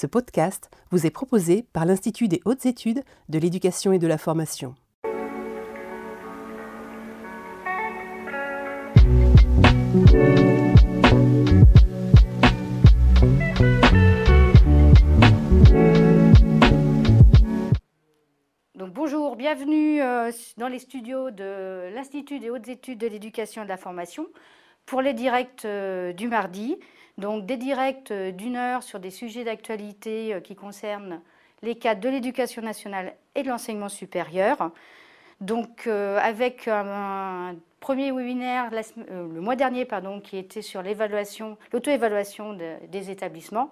Ce podcast vous est proposé par l'Institut des hautes études de l'éducation et de la formation. Donc bonjour, bienvenue euh, dans les studios de l'Institut des hautes études de l'éducation et de la formation pour les directs euh, du mardi. Donc des directs euh, d'une heure sur des sujets d'actualité euh, qui concernent les cadres de l'éducation nationale et de l'enseignement supérieur. Donc avec un, premier webinaire le mois dernier pardon, qui était sur l'évaluation, l'auto-évaluation des établissements.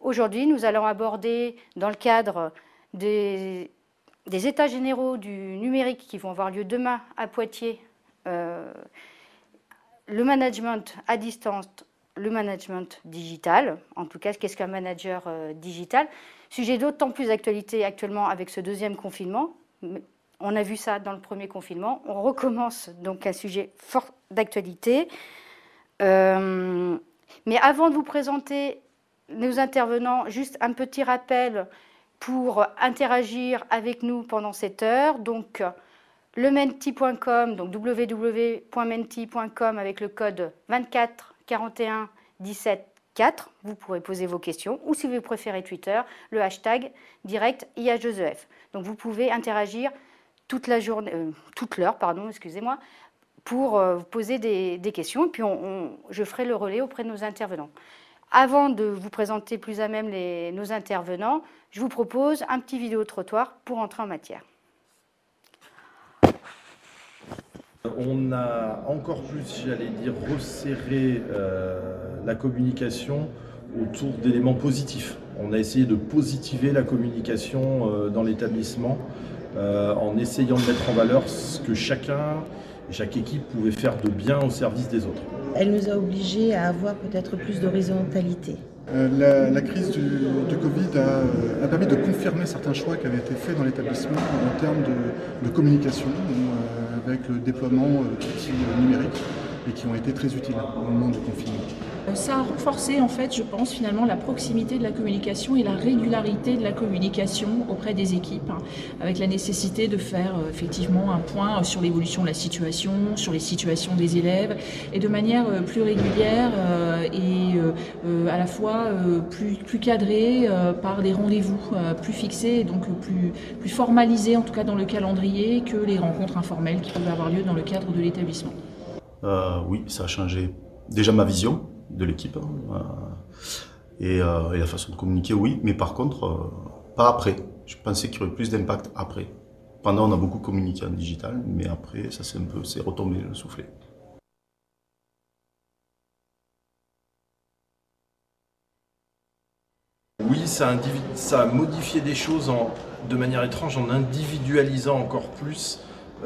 Aujourd'hui, nous allons aborder dans le cadre des, états généraux du numérique qui vont avoir lieu demain à Poitiers le management à distance, le management digital, en tout cas, qu'est-ce qu'un manager euh, digital? Sujet d'autant plus d'actualité actuellement avec ce deuxième confinement. On a vu ça dans le premier confinement. On recommence donc un sujet fort d'actualité. Euh, mais avant de vous présenter nos intervenants, juste un petit rappel pour interagir avec nous pendant cette heure. Donc, lementi.com, donc www.menti.com avec le code 24 41 17 4. Vous pourrez poser vos questions ou si vous préférez Twitter, le hashtag direct IH2EF. Donc vous pouvez interagir toute la journée, euh, toute l'heure, pardon, excusez-moi, pour euh, poser des, questions. Et puis je ferai le relais auprès de nos intervenants. Avant de vous présenter plus à même nos intervenants, je vous propose un petit vidéo trottoir pour entrer en matière. On a encore plus, j'allais dire, resserré euh, la communication autour d'éléments positifs. On a essayé de positiver la communication euh, dans l'établissement euh, en essayant de mettre en valeur ce que chacun et chaque équipe pouvait faire de bien au service des autres. Elle nous a obligés à avoir peut-être plus d'horizontalité. la, crise du, Covid a, permis de confirmer certains choix qui avaient été faits dans l'établissement en termes de, communication avec le déploiement euh, d'outils euh, numériques et qui ont été très utiles au moment du confinement. Euh, ça a renforcé en fait, je pense, finalement la proximité de la communication et la régularité de la communication auprès des équipes, hein, avec la nécessité de faire effectivement un point sur l'évolution de la situation, sur les situations des élèves, et de manière plus régulière et à la fois plus, cadrée par des rendez-vous plus fixés, et donc plus, plus formalisés en tout cas dans le calendrier que les rencontres informelles qui pouvaient avoir lieu dans le cadre de l'établissement. oui, ça a changé déjà ma vision de l'équipe. Hein, euh, euh, et, la façon de communiquer, oui, mais par contre, euh, pas après. Je pensais qu'il y aurait plus d'impact après. Pendant, on a beaucoup communiqué en digital, mais après, ça c'est un peu, c'est retombé le soufflet. Oui, ça a, modifié des choses de manière étrange en individualisant encore plus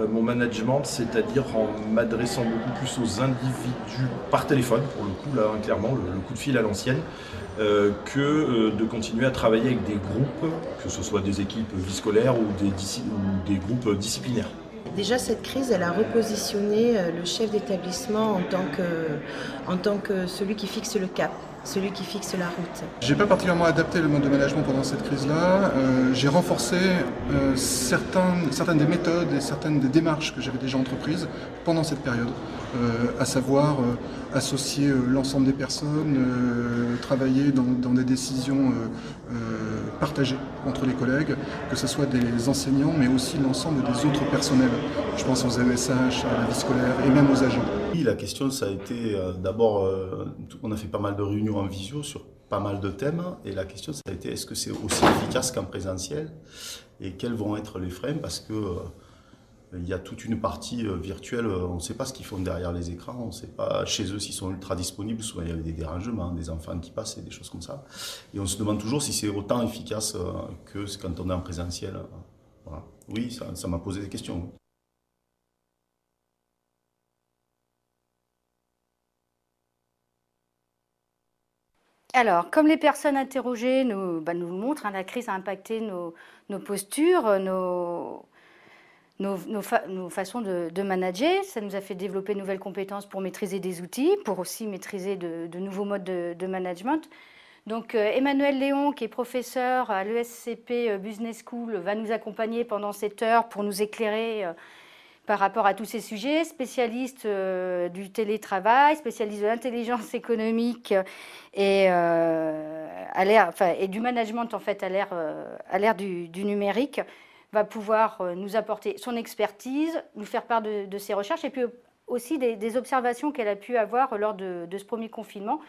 mon management, c'est-à-dire en m'adressant beaucoup plus aux individus par téléphone, pour le coup, là, hein, clairement, le, coup de fil à l'ancienne, euh, que euh, de continuer à travailler avec des groupes, que ce soit des équipes vie scolaires ou des, ou des groupes disciplinaires. Déjà, cette crise, elle a repositionné le chef d'établissement en tant que celui qui fixe le cap celui qui fixe la route. J'ai pas particulièrement adapté le mode de management pendant cette crise-là. Euh, j'ai renforcé euh, certaines, des méthodes et certaines des démarches que j'avais déjà entreprises pendant cette période, euh, à savoir associer l'ensemble des personnes, travailler dans, des décisions partagées entre les collègues, que ce soit des enseignants, mais aussi l'ensemble des autres personnels. Je pense aux AESH, à la vie scolaire et même aux agents. Oui, la question, ça a été d'abord, on a fait pas mal de réunions en visio sur pas mal de thèmes. Et la question, ça a été est-ce que c'est aussi efficace qu'en présentiel Et quels vont être les freins Parce que euh, il y a toute une partie euh, virtuelle, euh, on ne sait pas ce qu'ils font derrière les écrans, on ne sait pas chez eux s'ils sont ultra disponibles, souvent il y a des dérangements, des enfants qui passent et des choses comme ça. Et on se demande toujours si c'est autant efficace que quand on est en présentiel. Oui, ça m'a posé des questions. Alors, comme les personnes interrogées nous, bah, le montrent, hein, la crise a impacté nos, postures, nos, façons de, manager. Ça nous a fait développer de nouvelles compétences pour maîtriser des outils, pour aussi maîtriser de, nouveaux modes de, management. Donc Emmanuel Léon, qui est professeur à l'ESCP Business School, va nous accompagner pendant cette heure pour nous éclairer par rapport à tous ces sujets, spécialiste euh, du télétravail, spécialiste de l'intelligence économique et, euh, du management en fait à l'ère euh, du, numérique, va pouvoir nous apporter son expertise, nous faire part de, ses recherches et puis aussi des, observations qu'elle a pu avoir lors de, ce premier confinement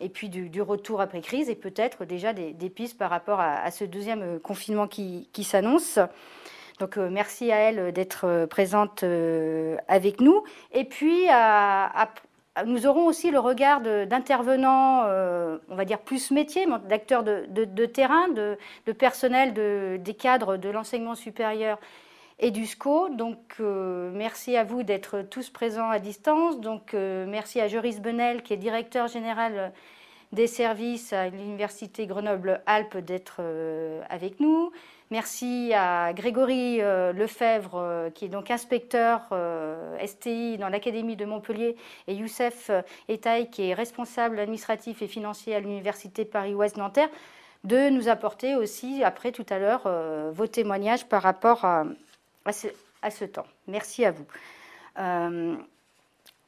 et puis du, retour après crise et peut-être déjà des, pistes par rapport à, ce deuxième confinement qui, s'annonce. Donc euh, merci à elle d'être euh, présente euh, avec nous. Et puis nous aurons aussi le regard d'intervenants, on va dire plus métiers, d'acteurs de, terrain, de, personnel des cadres de l'enseignement supérieur et du SCO. Donc merci à vous d'être tous présents à distance. Donc merci à Joris Benel qui est directeur général des services à l'Université Grenoble-Alpes d'être avec nous. Merci à Grégory euh, Lefebvre, euh, qui est donc inspecteur euh, STI dans l'Académie de Montpellier, et Youssef Etaï, qui est responsable administratif et financier à l'Université Paris-Ouest Nanterre, de nous apporter aussi, après tout à l'heure, vos témoignages par rapport à, ce, temps. Merci à vous.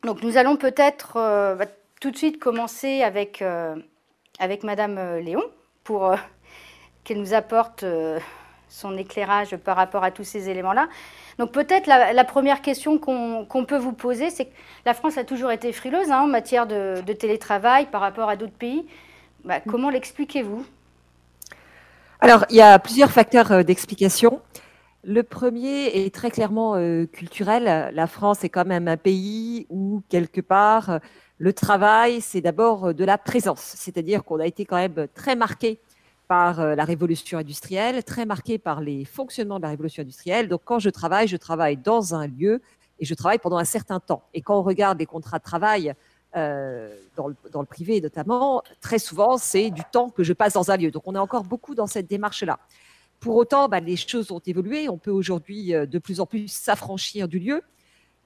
donc nous allons peut-être bah, tout de suite commencer avec, avec Madame Léon pour qu'elle nous apporte son éclairage par rapport à tous ces éléments-là. Donc peut-être la, première question qu'on peut vous poser, c'est que la France a toujours été frileuse hein, en matière de, télétravail par rapport à d'autres pays. Bah, mm. comment l'expliquez-vous? Alors, il y a plusieurs facteurs euh, d'explication. Le premier est très clairement euh, culturel. La France est quand même un pays où, quelque part, le travail, c'est d'abord de la présence. C'est-à-dire qu'on a été quand même très marqué par euh, la révolution industrielle, très marquée par les fonctionnements de la révolution industrielle. Donc, quand je travaille, je travaille dans un lieu et je travaille pendant un certain temps. Et quand on regarde les contrats de travail, euh, dans, le, privé notamment, très souvent, c'est du temps que je passe dans un lieu. Donc, on est encore beaucoup dans cette démarche-là. Pour autant, bah, les choses ont évolué. On peut aujourd'hui euh, de plus en plus s'affranchir du lieu.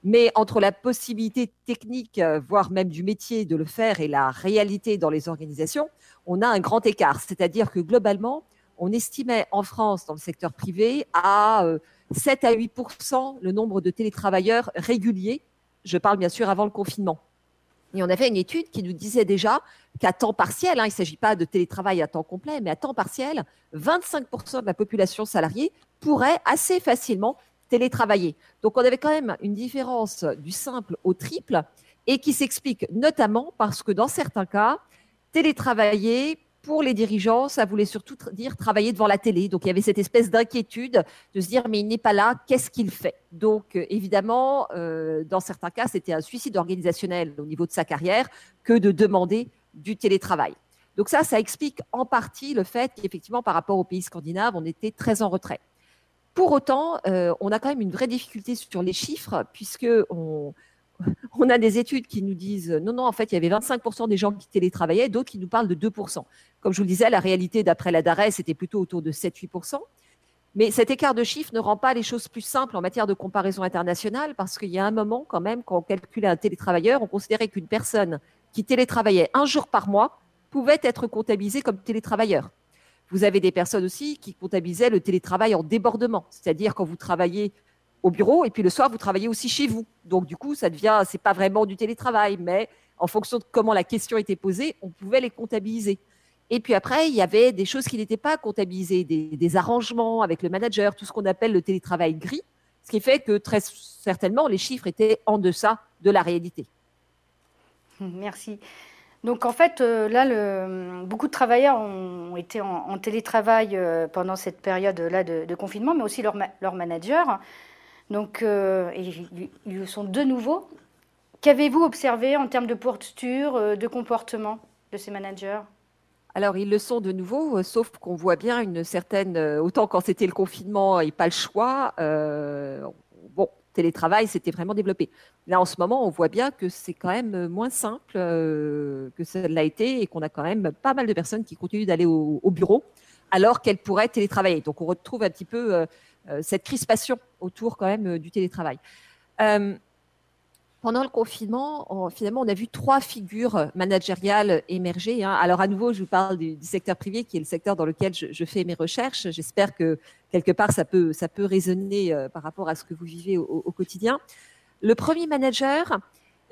Mais entre la possibilité technique, voire même du métier de le faire et la réalité dans les organisations, on a un grand écart. C'est-à-dire que globalement, on estimait en France, dans le secteur privé, à 7 euh, à 8 le nombre de télétravailleurs réguliers. Je parle bien sûr avant le confinement. Et on avait une étude qui nous disait déjà qu'à temps partiel, hein, il ne s'agit pas de télétravail à temps complet, mais à temps partiel, 25% de la population salariée pourrait assez facilement télétravailler. Donc on avait quand même une différence du simple au triple et qui s'explique notamment parce que dans certains cas, télétravailler, pour les dirigeants, ça voulait surtout dire travailler devant la télé. Donc il y avait cette espèce d'inquiétude de se dire mais il n'est pas là, qu'est-ce qu'il fait? Donc euh, évidemment, euh, dans certains cas, c'était un suicide organisationnel au niveau de sa carrière que de demander du télétravail. Donc ça, ça explique en partie le fait qu'effectivement, par rapport aux pays scandinaves, on était très en retrait. Pour autant, euh, on a quand même une vraie difficulté sur les chiffres, puisque on, a des études qui nous disent non, non, en fait, il y avait 25% des gens qui télétravaillaient, d'autres qui nous parlent de 2%. Comme je vous le disais, la réalité d'après la DARES, c'était plutôt autour de 7-8%. Mais cet écart de chiffres ne rend pas les choses plus simples en matière de comparaison internationale parce qu'il y a un moment, quand même, quand on calculait un télétravailleur, on considérait qu'une personne qui télétravaillait un jour par mois pouvait être comptabilisée comme télétravailleur. Vous avez des personnes aussi qui comptabilisaient le télétravail en débordement, c'est-à-dire quand vous travaillez au bureau et puis le soir vous travaillez aussi chez vous. Donc du coup, ça devient, c'est pas vraiment du télétravail, mais en fonction de comment la question était posée, on pouvait les comptabiliser. Et puis après, il y avait des choses qui n'étaient pas comptabilisées, des, arrangements avec le manager, tout ce qu'on appelle le télétravail gris, ce qui fait que très certainement les chiffres étaient en deçà de la réalité. Merci. Donc en fait, euh, là, beaucoup de travailleurs ont été en, télétravail euh, pendant cette période-là de, confinement, mais aussi leurs leur managers. Donc, euh, ils sont de nouveau. Qu'avez-vous observé en termes de posture, euh, de comportement de ces managers? Alors, ils le sont de nouveau, sauf qu'on voit bien une certaine, autant quand c'était le confinement et pas le choix, télétravail, c'était vraiment développé. Là, en ce moment, on voit bien que c'est quand même moins simple que ça l'a été et qu'on a quand même pas mal de personnes qui continuent d'aller au, au, bureau alors qu'elles pourraient télétravailler. Donc, on retrouve un petit peu euh, cette crispation autour quand même euh, du télétravail. Euh, pendant le confinement, finalement, on a vu trois figures managériales émerger. Hein. Alors, à nouveau, je vous parle du, secteur privé, qui est le secteur dans lequel je, fais mes recherches. J'espère que quelque part, ça peut, ça peut résonner euh, par rapport à ce que vous vivez au, quotidien. Le premier manager,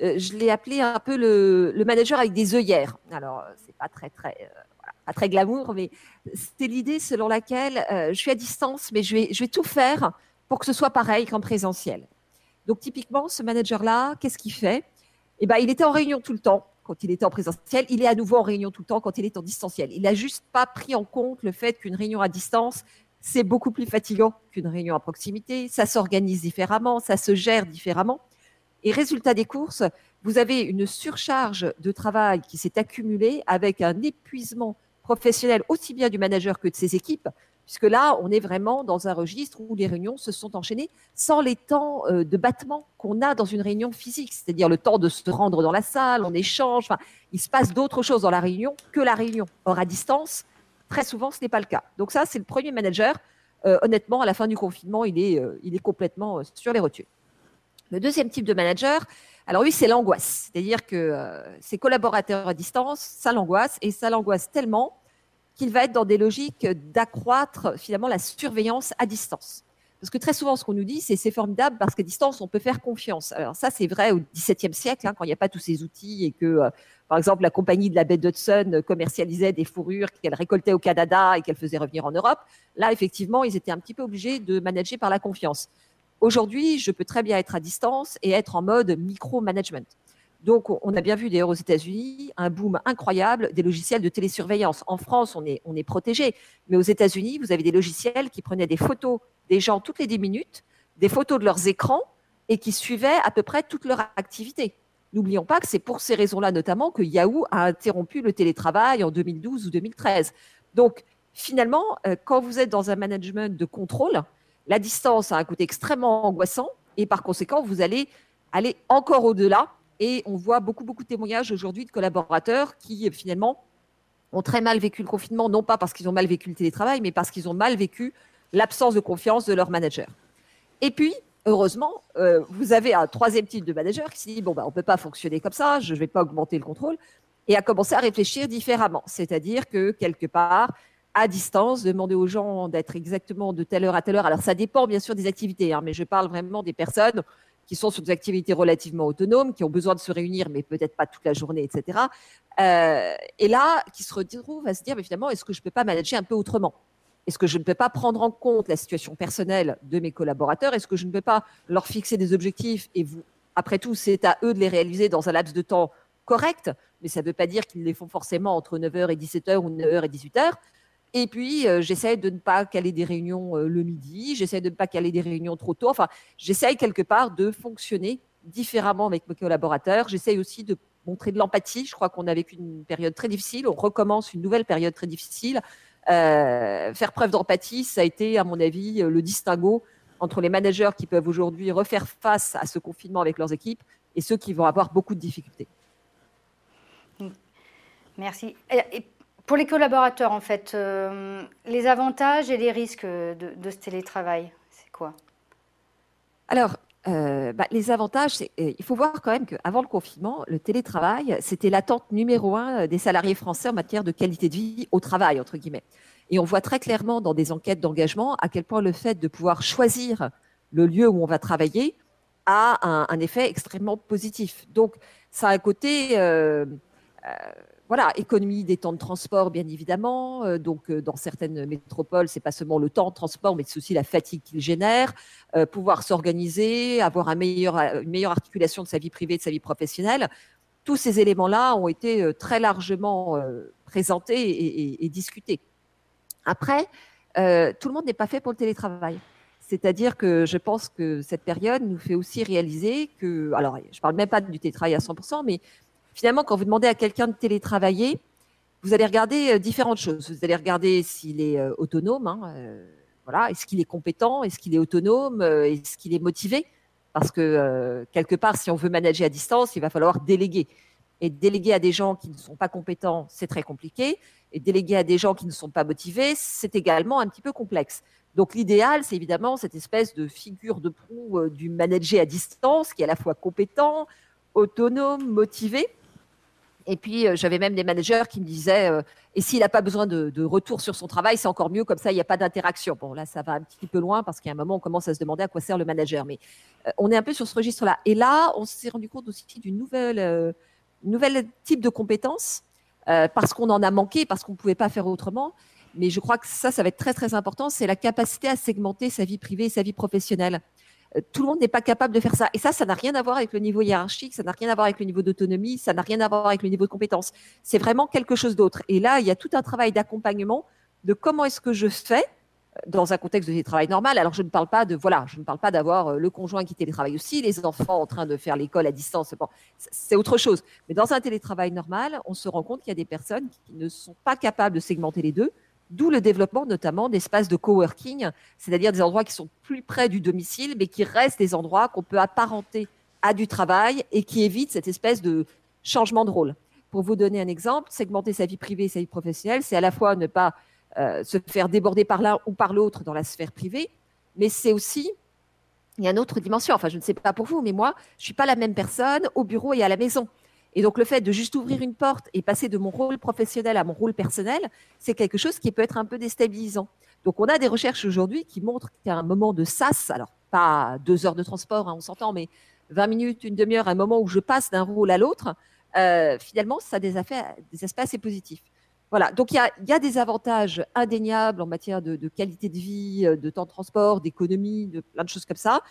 euh, je l'ai appelé un peu le, manager avec des œillères. Alors, c'est pas très, très, euh, pas très glamour, mais c'est l'idée selon laquelle je suis à distance, mais je vais, je vais tout faire pour que ce soit pareil qu'en présentiel. Donc typiquement, ce manager-là, qu'est-ce qu'il fait? Eh ben, il était en réunion tout le temps quand il était en présentiel. Il est à nouveau en réunion tout le temps quand il est en distanciel. Il n'a juste pas pris en compte le fait qu'une réunion à distance, c'est beaucoup plus fatigant qu'une réunion à proximité. Ça s'organise différemment, ça se gère différemment. Et résultat des courses, vous avez une surcharge de travail qui s'est accumulée avec un épuisement professionnel aussi bien du manager que de ses équipes, puisque là, on est vraiment dans un registre où les réunions se sont enchaînées sans les temps euh, de battement qu'on a dans une réunion physique, c'est-à-dire le temps de se rendre dans la salle, on échange, il se passe d'autres choses dans la réunion que la réunion. Or, à distance, très souvent, ce n'est pas le cas. Donc ça, c'est le premier manager. Euh, honnêtement, à la fin du confinement, il est, euh, il est complètement sur les rotules. Le deuxième type de manager, alors lui, c'est l'angoisse. C'est-à-dire que ses collaborateurs à distance, ça l'angoisse, et ça l'angoisse tellement qu'il va être dans des logiques d'accroître finalement la surveillance à distance. Parce que très souvent, ce qu'on nous dit, c'est c'est formidable parce qu'à distance, on peut faire confiance. Alors ça, c'est vrai au XVIIe siècle, hein, quand il n'y a pas tous ces outils et que, euh, par exemple, la compagnie de la baie d'Hudson commercialisait des fourrures qu'elle récoltait au Canada et qu'elle faisait revenir en Europe. Là, effectivement, ils étaient un petit peu obligés de manager par la confiance. Aujourd'hui, je peux très bien être à distance et être en mode micro-management. Donc, on a bien vu d'ailleurs aux États-Unis un boom incroyable des logiciels de télésurveillance. En France, on est, protégé, mais aux États-Unis, vous avez des logiciels qui prenaient des photos des gens toutes les 10 minutes, des photos de leurs écrans et qui suivaient à peu près toute leur activité. N'oublions pas que c'est pour ces raisons-là notamment que Yahoo a interrompu le télétravail en 2012 ou 2013. Donc, finalement, euh, quand vous êtes dans un management de contrôle, la distance a un côté extrêmement angoissant et par conséquent, vous allez aller encore au-delà et on voit beaucoup, beaucoup de témoignages aujourd'hui de collaborateurs qui, finalement, ont très mal vécu le confinement, non pas parce qu'ils ont mal vécu le télétravail, mais parce qu'ils ont mal vécu l'absence de confiance de leur manager. Et puis, heureusement, euh, vous avez un troisième type de manager qui se dit, bon, bah, on ne peut pas fonctionner comme ça, je ne vais pas augmenter le contrôle, et a commencé à réfléchir différemment. C'est-à-dire que, quelque part, à distance, demander aux gens d'être exactement de telle heure à telle heure. Alors, ça dépend bien sûr des activités, hein, mais je parle vraiment des personnes qui sont sur des activités relativement autonomes, qui ont besoin de se réunir, mais peut-être pas toute la journée, etc. Euh, et là, qui se retrouvent à se dire, mais finalement, est-ce que je ne peux pas manager un peu autrement? Est-ce que je ne peux pas prendre en compte la situation personnelle de mes collaborateurs? Est-ce que je ne peux pas leur fixer des objectifs et après tout, c'est à eux de les réaliser dans un laps de temps correct, mais ça ne veut pas dire qu'ils les font forcément entre 9h et 17h ou 9h et 18h. Et puis, euh, j'essaie de ne pas caler des réunions euh, le midi, j'essaie de ne pas caler des réunions trop tôt. Enfin, j'essaie quelque part de fonctionner différemment avec mes collaborateurs. J'essaie aussi de montrer de l'empathie. Je crois qu'on a vécu une période très difficile. On recommence une nouvelle période très difficile. Euh, faire preuve d'empathie, ça a été, à mon avis, le distinguo entre les managers qui peuvent aujourd'hui refaire face à ce confinement avec leurs équipes et ceux qui vont avoir beaucoup de difficultés. Merci. Pour les collaborateurs, en fait, euh, les avantages et les risques de, ce télétravail, c'est quoi? Alors, euh, bah, les avantages, euh, il faut voir quand même qu'avant le confinement, le télétravail, c'était l'attente numéro un des salariés français en matière de qualité de vie au travail, entre guillemets. Et on voit très clairement dans des enquêtes d'engagement à quel point le fait de pouvoir choisir le lieu où on va travailler a un, effet extrêmement positif. Donc, ça a un côté voilà, économie des temps de transport, bien évidemment. Euh, donc, euh, dans certaines métropoles, c'est pas seulement le temps de transport, mais c'est aussi la fatigue qu'il génère. Euh, pouvoir s'organiser, avoir une meilleure articulation de sa vie privée et de sa vie professionnelle. Tous ces éléments-là ont été très largement présentés et, discutés. Après, tout le monde n'est pas fait pour le télétravail. C'est-à-dire que je pense que cette période nous fait aussi réaliser que, alors je ne parle même pas du télétravail à 100%, mais finalement, quand vous demandez à quelqu'un de télétravailler, vous allez regarder euh, différentes choses. Vous allez regarder s'il est euh, autonome, hein, euh, voilà, est-ce qu'il est compétent, est-ce qu'il est autonome, est-ce qu'il est motivé? Parce que quelque part, si on veut manager à distance, il va falloir déléguer. Et déléguer à des gens qui ne sont pas compétents, c'est très compliqué. Et déléguer à des gens qui ne sont pas motivés, c'est également un petit peu complexe. Donc l'idéal, c'est évidemment cette espèce de figure de proue du manager à distance qui est à la fois compétent, autonome, motivé. Et puis euh, j'avais même des managers qui me disaient euh, et s'il n'a pas besoin de, retour sur son travail, c'est encore mieux, comme ça il n'y a pas d'interaction. Bon là ça va un petit peu loin parce qu'à un moment on commence à se demander à quoi sert le manager, mais on est un peu sur ce registre-là. Et là, on s'est rendu compte aussi d'une nouvelle, nouvelle type de compétence parce qu'on en a manqué, parce qu'on ne pouvait pas faire autrement mais je crois que ça, ça va être très très important, c'est la capacité à segmenter sa vie privée et sa vie professionnelle. Tout le monde n'est pas capable de faire ça. Et ça, ça n'a rien à voir avec le niveau hiérarchique, ça n'a rien à voir avec le niveau d'autonomie, ça n'a rien à voir avec le niveau de compétence. C'est vraiment quelque chose d'autre. Et là, il y a tout un travail d'accompagnement de comment est-ce que je fais euh, dans un contexte de télétravail normal. Alors, je ne parle pas de, voilà, je ne parle pas d'avoir euh, le conjoint qui télétravaille aussi, les enfants en train de faire l'école à distance. C'est autre chose. Mais dans un télétravail normal, on se rend compte qu'il y a des personnes qui ne sont pas capables de segmenter les deux D'où le développement notamment d'espaces de coworking, c'est-à-dire des endroits qui sont plus près du domicile, mais qui restent des endroits qu'on peut apparenter à du travail et qui évitent cette espèce de changement de rôle. Pour vous donner un exemple, segmenter sa vie privée et sa vie professionnelle, c'est à la fois ne pas euh, se faire déborder par l'un ou par l'autre dans la sphère privée, mais c'est aussi, il y a une autre dimension, enfin je ne sais pas pour vous, mais moi, je suis pas la même personne au bureau et à la maison. Et donc, le fait de juste ouvrir une porte et passer de mon rôle professionnel à mon rôle personnel, c'est quelque chose qui peut être un peu déstabilisant. Donc, on a des recherches aujourd'hui qui montrent qu'à un moment de SAS, alors pas deux heures de transport, hein, on s'entend, mais 20 minutes, une demi-heure, un moment où je passe d'un rôle à l'autre, euh, finalement, ça a des, des aspects assez positifs. Voilà, donc il y a, des avantages indéniables en matière de, de, qualité de vie, de temps de transport, d'économie, de plein de choses comme ça.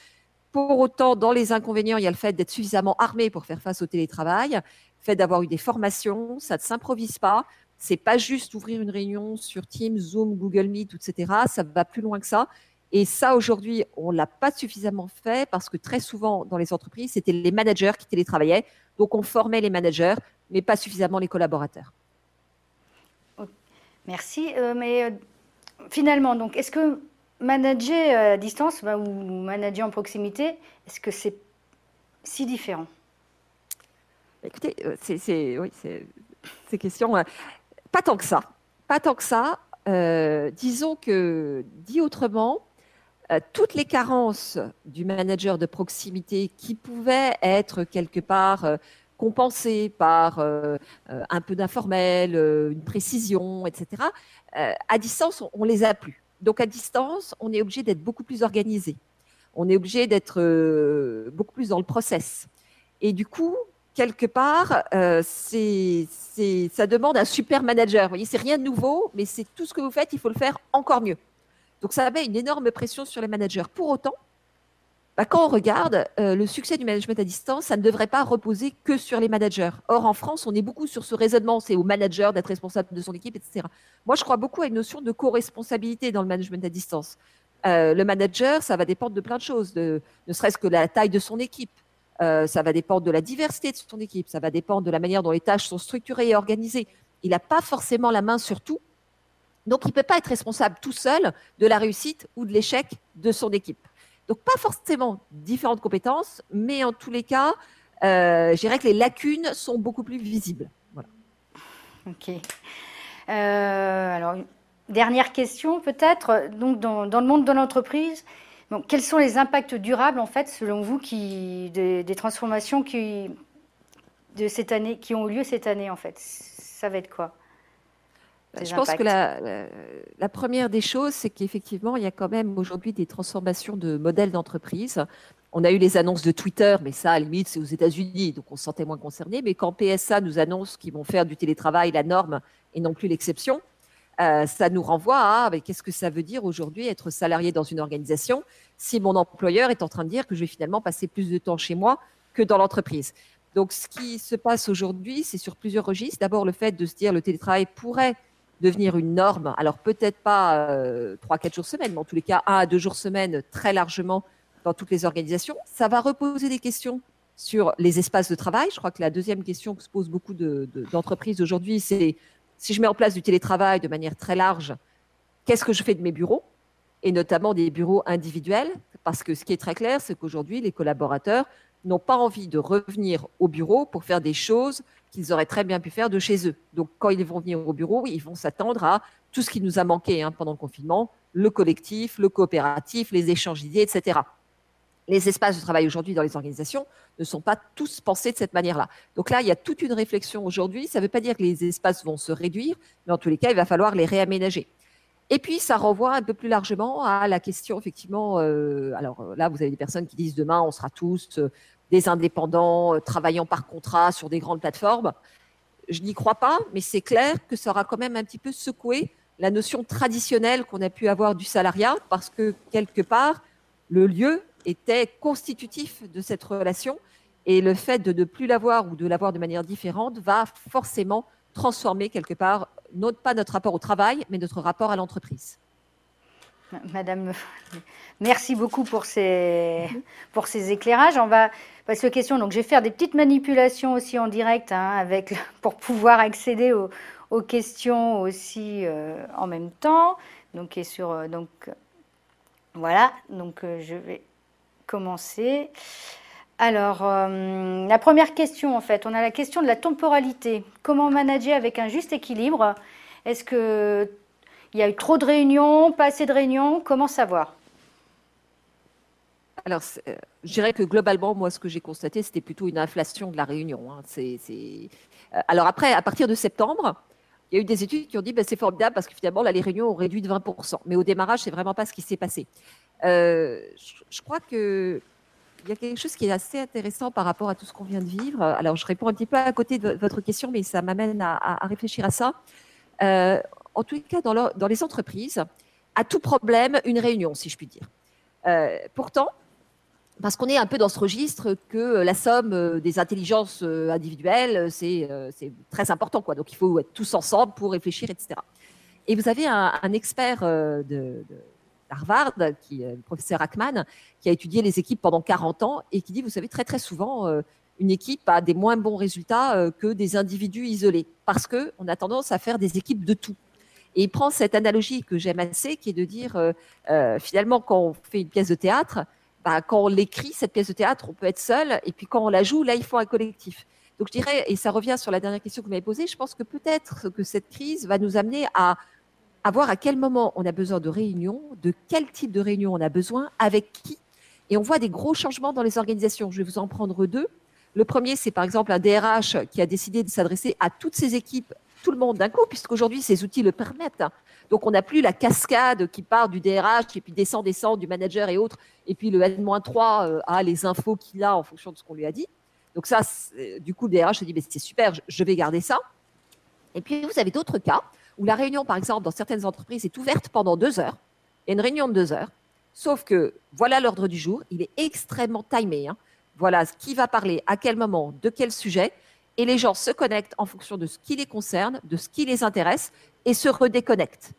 Pour autant, dans les inconvénients, il y a le fait d'être suffisamment armé pour faire face au télétravail, le fait d'avoir eu des formations, ça ne s'improvise pas. C'est pas juste ouvrir une réunion sur Teams, Zoom, Google Meet, etc. Ça va plus loin que ça. Et ça, aujourd'hui, on l'a pas suffisamment fait parce que très souvent, dans les entreprises, c'était les managers qui télétravaillaient. Donc, on formait les managers, mais pas suffisamment les collaborateurs. Merci. Euh, mais euh, finalement, donc, est-ce que Manager à distance bah, ou manager en proximité, est-ce que c'est si différent? Écoutez, euh, c'est oui, ces questions, euh, pas tant que ça. Pas tant que ça. Euh, disons que, dit autrement, toutes les carences du manager de proximité qui pouvaient être quelque part compensées par un peu d'informel, une précision, etc., à distance, on, ne les a plus. Donc à distance, on est obligé d'être beaucoup plus organisé. On est obligé d'être euh, beaucoup plus dans le process. Et du coup, quelque part, euh, ça demande un super manager. Vous voyez, c'est rien de nouveau, mais c'est tout ce que vous faites, il faut le faire encore mieux. Donc ça met une énorme pression sur les managers. Pour autant, bah, quand on regarde euh, le succès du management à distance, ça ne devrait pas reposer que sur les managers. Or, en France, on est beaucoup sur ce raisonnement, c'est au manager d'être responsable de son équipe, etc. Moi, je crois beaucoup à une notion de co-responsabilité dans le management à distance. Euh, le manager, ça va dépendre de plein de choses, de, ne serait-ce que la taille de son équipe. Euh, ça va dépendre de la diversité de son équipe, ça va dépendre de la manière dont les tâches sont structurées et organisées. Il n'a pas forcément la main sur tout, donc il ne peut pas être responsable tout seul de la réussite ou de l'échec de son équipe. Donc pas forcément différentes compétences, mais en tous les cas, euh, je dirais que les lacunes sont beaucoup plus visibles. Voilà. Ok. Euh, alors, dernière question peut-être. Donc, dans, le monde de l'entreprise, quels sont les impacts durables, en fait, selon vous, qui, des, transformations qui, de cette année, qui ont eu lieu cette année, en fait? Ça va être quoi? Je pense que la, première des choses, c'est qu'effectivement, il y a quand même aujourd'hui des transformations de modèles d'entreprise. On a eu les annonces de Twitter, mais ça, à la limite, c'est aux États-Unis, donc on se sentait moins concerné. Mais quand PSA nous annonce qu'ils vont faire du télétravail la norme et non plus l'exception, euh, ça nous renvoie à qu'est-ce que ça veut dire aujourd'hui être salarié dans une organisation si mon employeur est en train de dire que je vais finalement passer plus de temps chez moi que dans l'entreprise. Donc, ce qui se passe aujourd'hui, c'est sur plusieurs registres. D'abord, le fait de se dire le télétravail pourrait devenir une norme. Alors peut-être pas euh, trois, quatre jours semaine, mais en tous les cas un à deux jours semaine très largement dans toutes les organisations. Ça va reposer des questions sur les espaces de travail. Je crois que la deuxième question que se posent beaucoup d'entreprises aujourd'hui, c'est si je mets en place du télétravail de manière très large, qu'est-ce que je fais de mes bureaux? Et notamment des bureaux individuels Parce que ce qui est très clair, c'est qu'aujourd'hui, les collaborateurs n'ont pas envie de revenir au bureau pour faire des choses qu'ils auraient très bien pu faire de chez eux. Donc, quand ils vont venir au bureau, ils vont s'attendre à tout ce qui nous a manqué hein, pendant le confinement, le collectif, le coopératif, les échanges d'idées, etc. Les espaces de travail aujourd'hui dans les organisations ne sont pas tous pensés de cette manière-là. Donc là, il y a toute une réflexion aujourd'hui. Ça ne veut pas dire que les espaces vont se réduire, mais en tous les cas, il va falloir les réaménager. Et puis, ça renvoie un peu plus largement à la question, effectivement, euh, alors là, vous avez des personnes qui disent demain, on sera tous euh, des indépendants travaillant par contrat sur des grandes plateformes. Je n'y crois pas, mais c'est clair que ça aura quand même un petit peu secoué la notion traditionnelle qu'on a pu avoir du salariat, parce que quelque part, le lieu était constitutif de cette relation, et le fait de ne plus l'avoir ou de l'avoir de manière différente va forcément transformer quelque part, non pas notre rapport au travail, mais notre rapport à l'entreprise. Madame, merci beaucoup pour ces, pour ces éclairages. On va passer aux questions. Donc, je vais faire des petites manipulations aussi en direct hein, avec, pour pouvoir accéder aux, questions aussi euh, en même temps. Donc, et sur, euh, donc voilà, donc euh, je vais commencer. Alors, la première question, en fait, on a la question de la temporalité. Comment manager avec un juste équilibre? Est-ce qu'il y a eu trop de réunions, pas assez de réunions Comment savoir? Alors, je dirais que globalement, moi, ce que j'ai constaté, c'était plutôt une inflation de la réunion. Hein. Alors après, à partir de septembre, il y a eu des études qui ont dit que ben, c'est formidable parce que finalement, là, les réunions ont réduit de 20%. Mais au démarrage, c'est vraiment pas ce qui s'est passé. Euh, je, crois que il y a quelque chose qui est assez intéressant par rapport à tout ce qu'on vient de vivre. Alors, je réponds un petit peu à côté de votre question, mais ça m'amène à, réfléchir à ça. Euh, en tout cas, dans, les entreprises, à tout problème, une réunion, si je puis dire. Euh, pourtant, parce qu'on est un peu dans ce registre que euh, la somme euh, des intelligences individuelles, c'est très important. Quoi. Donc il faut être tous ensemble pour réfléchir, etc. Et vous avez un, expert de, Harvard, qui est le professeur Ackman, qui a étudié les équipes pendant 40 ans et qui dit, vous savez, très très souvent, une équipe a des moins bons résultats que des individus isolés, parce qu'on a tendance à faire des équipes de tout. Et il prend cette analogie que j'aime assez, qui est de dire, finalement, quand on fait une pièce de théâtre, bah, quand on l'écrit, cette pièce de théâtre, on peut être seul, et puis quand on la joue, là, il faut un collectif. Donc je dirais, et ça revient sur la dernière question que vous m'avez posée, je pense que peut-être que cette crise va nous amener à, à voir à quel moment on a besoin de réunions, de quel type de réunion on a besoin, avec qui. Et on voit des gros changements dans les organisations. Je vais vous en prendre deux. Le premier, c'est par exemple un DRH qui a décidé de s'adresser à toutes ses équipes, tout le monde d'un coup, puisqu'aujourd'hui, ces outils le permettent. Donc, on n'a plus la cascade qui part du DRH et puis descend, descend du manager et autres. Et puis, le N-3 euh, a les infos qu'il a en fonction de ce qu'on lui a dit. Donc, ça, du coup, le DRH se dit, c'est super, je vais garder ça. Et puis, vous avez d'autres cas où la réunion, par exemple, dans certaines entreprises est ouverte pendant deux heures. Il y a une réunion de deux heures. Sauf que voilà l'ordre du jour. Il est extrêmement timé. Hein. Voilà qui va parler, à quel moment, de quel sujet. Et les gens se connectent en fonction de ce qui les concerne, de ce qui les intéresse et se redéconnectent.